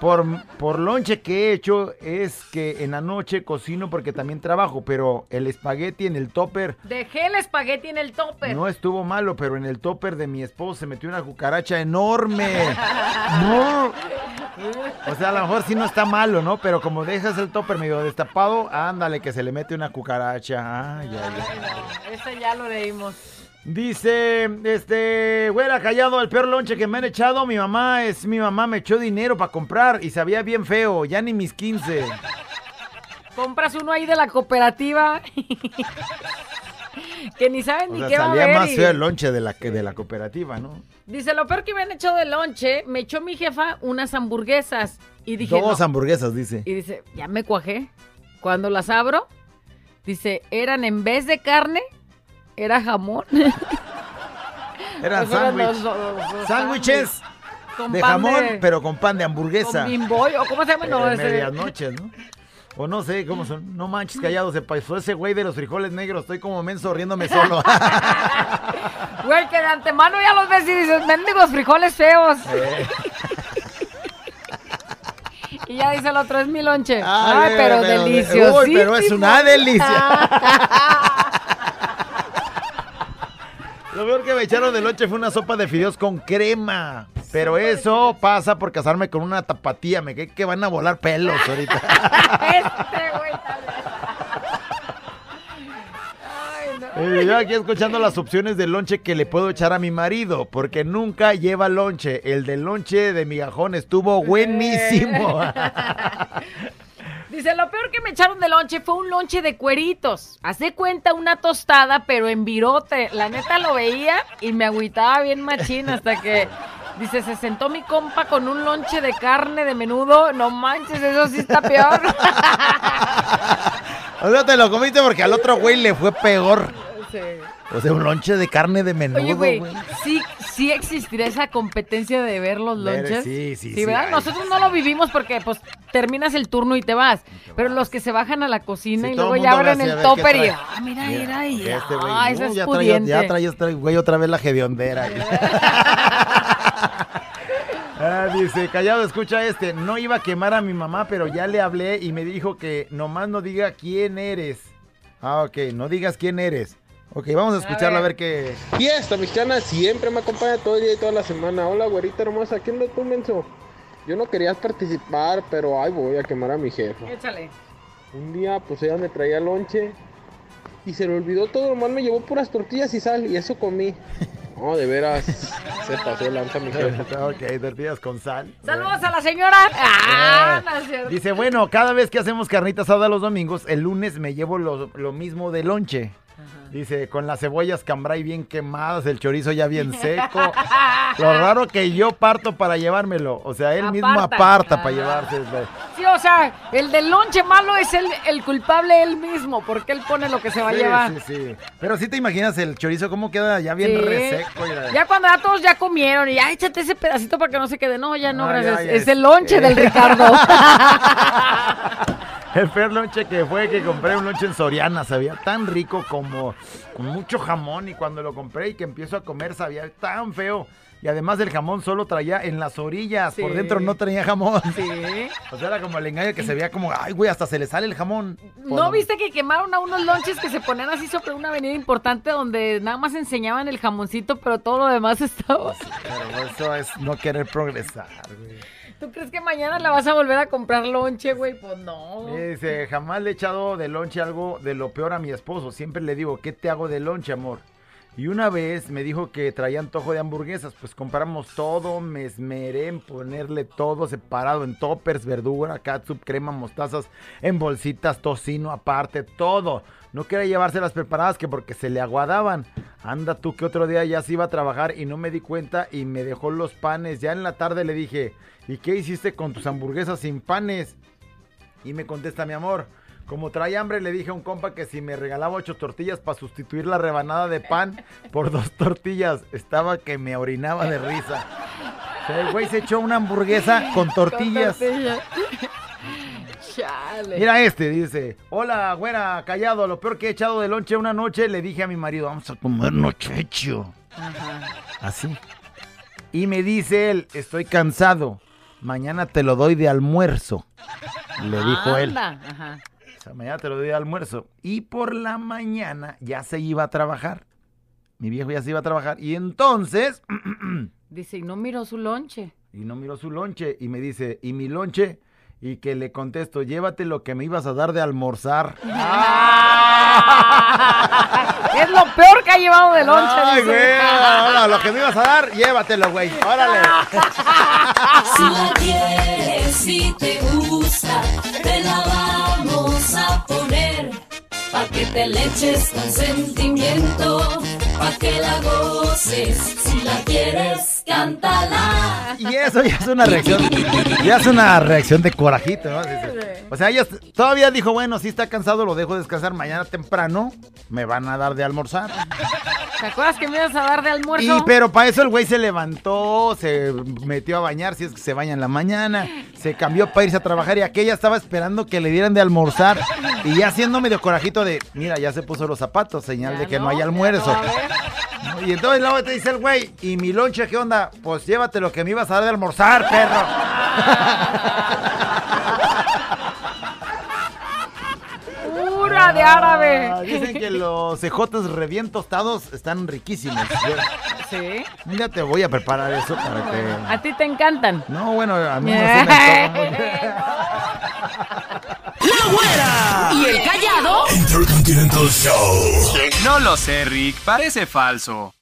por, por lonche que he hecho es que en la noche cocino porque también trabajo, pero el espagueti en el topper Dejé el espagueti en el topper. no estuvo malo, pero en el topper de mi esposo se metió una cucaracha enorme. O sea, a lo mejor sí no está malo, ¿no? Pero como dejas el topper medio destapado, ándale que se le mete una cucaracha. Ay, ay, ay. Ese ya lo leímos. Dice, este, güera, callado, el peor lonche que me han echado, mi mamá es, mi mamá me echó dinero para comprar y sabía bien feo, ya ni mis 15. Compras uno ahí de la cooperativa. que ni saben O ni sea, qué va a salía haber. más y- feo el lonche de la, que de la cooperativa, ¿no? Dice, lo peor que me han echado de lonche, me echó mi jefa unas hamburguesas. Y dije, Dos no. hamburguesas, dice. Y dice, ya me cuajé. Cuando las abro, dice, eran en vez de carne, era jamón. Eran sándwiches Con de jamón, de- pero con pan de hamburguesa. Con bimboy, o cómo se llama, no, Eh, ese- medianoche, ¿no? O no sé cómo son. No manches, callado. Se pasó ese güey de los frijoles negros. Estoy como menso riéndome solo. Güey, que de antemano ya los ves y dices, mendigos frijoles feos. Eh. Y ya dice el otro, es mi lonche. Ay, Ay, pero, pero- delicioso. uy, pero es una delicia. Lo peor que me echaron de noche fue una sopa de fideos con crema. Pero eso pasa por casarme con una tapatía. Me cree que van a volar pelos ahorita. este güey Eh, yo aquí escuchando las opciones de lonche que le puedo echar a mi marido, porque nunca lleva lonche. El del lonche de migajón estuvo buenísimo. Dice, lo peor que me echaron de lonche fue un lonche de cueritos. Hace cuenta una tostada, pero en virote. La neta lo veía y me agüitaba bien machín hasta que... Dice, se sentó mi compa con un lonche de carne de menudo. No manches, eso sí está peor. o sea, te lo comiste porque al otro güey le fue peor. Sí. O sea, un lonche de carne de menudo, Oye, güey, güey. sí, sí existirá esa competencia de ver los lonches. sí, sí, sí, ¿verdad? Nosotros no lo vivimos porque, pues, terminas el turno y te vas. Pero los que se bajan a la cocina y luego ya abren el topper y, ah, mira, mira, y, Este güey, ah, ese es ya, trae, pudiente. ya trae este güey otra vez la hediondera. Ah, dice, callado, escucha este. No iba a quemar a mi mamá, pero ya le hablé y me dijo que nomás no diga quién eres. Ah, ok, no digas quién eres. Ok, vamos a escucharlo a ver qué. Fiesta mexicana siempre me acompaña todo el día y toda la semana. Hola, güerita hermosa, ¿quién es tú, menso? Yo no quería participar, pero ay, voy a quemar a mi jefa. Échale. Un día, pues ella me traía lonche y se le olvidó todo, nomás me llevó puras tortillas y sal y eso comí. No, de veras, se pasó de lanza mi jefa. ok, tortillas con sal. Saludos a la señora. Ah, no. Dice, bueno, cada vez que hacemos carnita asada los domingos, el lunes me llevo lo, lo mismo de lonche. Dice, con las cebollas cambray bien quemadas, el chorizo ya bien seco. Lo raro que yo parto para llevármelo. O sea, él mismo Aparta. para Ah. llevarse. Sí, o sea, el del lonche malo es el, el culpable él mismo, porque él pone lo que se va a llevar. sí, sí. Pero sí te imaginas el chorizo cómo queda ya bien Sí. reseco. y Ya cuando ya todos ya comieron y ya échate ese pedacito para que no se quede. No, ya no, gracias. es es- el lonche eh. del Ricardo. El peor lonche que fue que compré un lonche en Soriana, sabía tan rico como con mucho jamón y cuando lo compré y que empiezo a comer sabía tan feo. Y además del jamón solo traía en las orillas, por dentro no tenía jamón. Sí. O sea, era como el engaño que se veía como, ay, güey, hasta se le sale el jamón. ¿No viste que quemaron a unos lonches que se ponían así sobre una avenida importante donde nada más enseñaban el jamoncito, pero todo lo demás estaba? Pero eso es no querer progresar, güey. ¿Tú crees que mañana la vas a volver a comprar lonche, güey? Pues no. Dice, jamás le he echado de lonche algo de lo peor a mi esposo. Siempre le digo, ¿qué te hago de lonche, amor? Y una vez me dijo que traía antojo de hamburguesas. Pues compramos todo, me esmeré en ponerle todo separado en toppers, verdura, catsup, crema, mostazas, en bolsitas, tocino aparte, todo. No quería llevárselas preparadas que porque se le aguadaban. Anda tú que otro día ya se iba a trabajar y no me di cuenta y me dejó los panes. Ya en la tarde le dije, ¿y qué hiciste con tus hamburguesas sin panes? Y me contesta mi amor. Como trae hambre, le dije a un compa que si me regalaba ocho tortillas para sustituir la rebanada de pan por dos tortillas, estaba que me orinaba de risa. O sea, el güey se echó una hamburguesa con tortillas. Con tortillas. Chale. Mira este, dice, hola, güera, callado, lo peor que he echado de lonche una noche, le dije a mi marido, vamos a comer nochecho. Ajá. Así. Y me dice él, estoy cansado. mañana te lo doy de almuerzo. Le dijo él. Anda, ajá. Sea, mañana te lo doy de almuerzo. Y por la mañana ya se iba a trabajar. Mi viejo ya se iba a trabajar. Y entonces, Dice, y no miró su lonche. y no miró su lonche. Y me dice, ¿y mi lonche? Y que le contesto, llévate lo que me ibas a dar de almorzar. Es lo peor que ha llevado de lonche. Ay, dice. güey, ahora, lo que me ibas a dar, llévatelo, güey. Órale. Si la quieres, si te gusta, Pa' que te le eches con sentimiento, pa' que la goces. Si la quieres, cántala. Y eso ya es una reacción, ya es una reacción de corajito, ¿no? O sea, ella todavía dijo, bueno, si está cansado, lo dejo descansar. Mañana temprano me van a dar de almorzar. ¿Te acuerdas que me ibas a dar de almuerzo? Y pero para eso el güey se levantó, se metió a bañar, si es que se baña en la mañana, se cambió para irse a trabajar y aquella estaba esperando que le dieran de almorzar y ya haciendo medio corajito de, mira, ya se puso los zapatos, señal de que no, hay almuerzo. ¿No? Y entonces luego te dice el güey, ¿y mi lonche qué onda? Pues llévate lo que me ibas a dar de almorzar, perro. Pura de árabe. Ah, Dicen que los cejotes bien tostados están riquísimos. Yo- Sí. Mira, te voy a preparar eso para que... A ti te encantan. No, bueno, a mí no se. ¡La güera! ¿Y el callado? Intercontinental Show. No lo sé, Rick. Parece falso.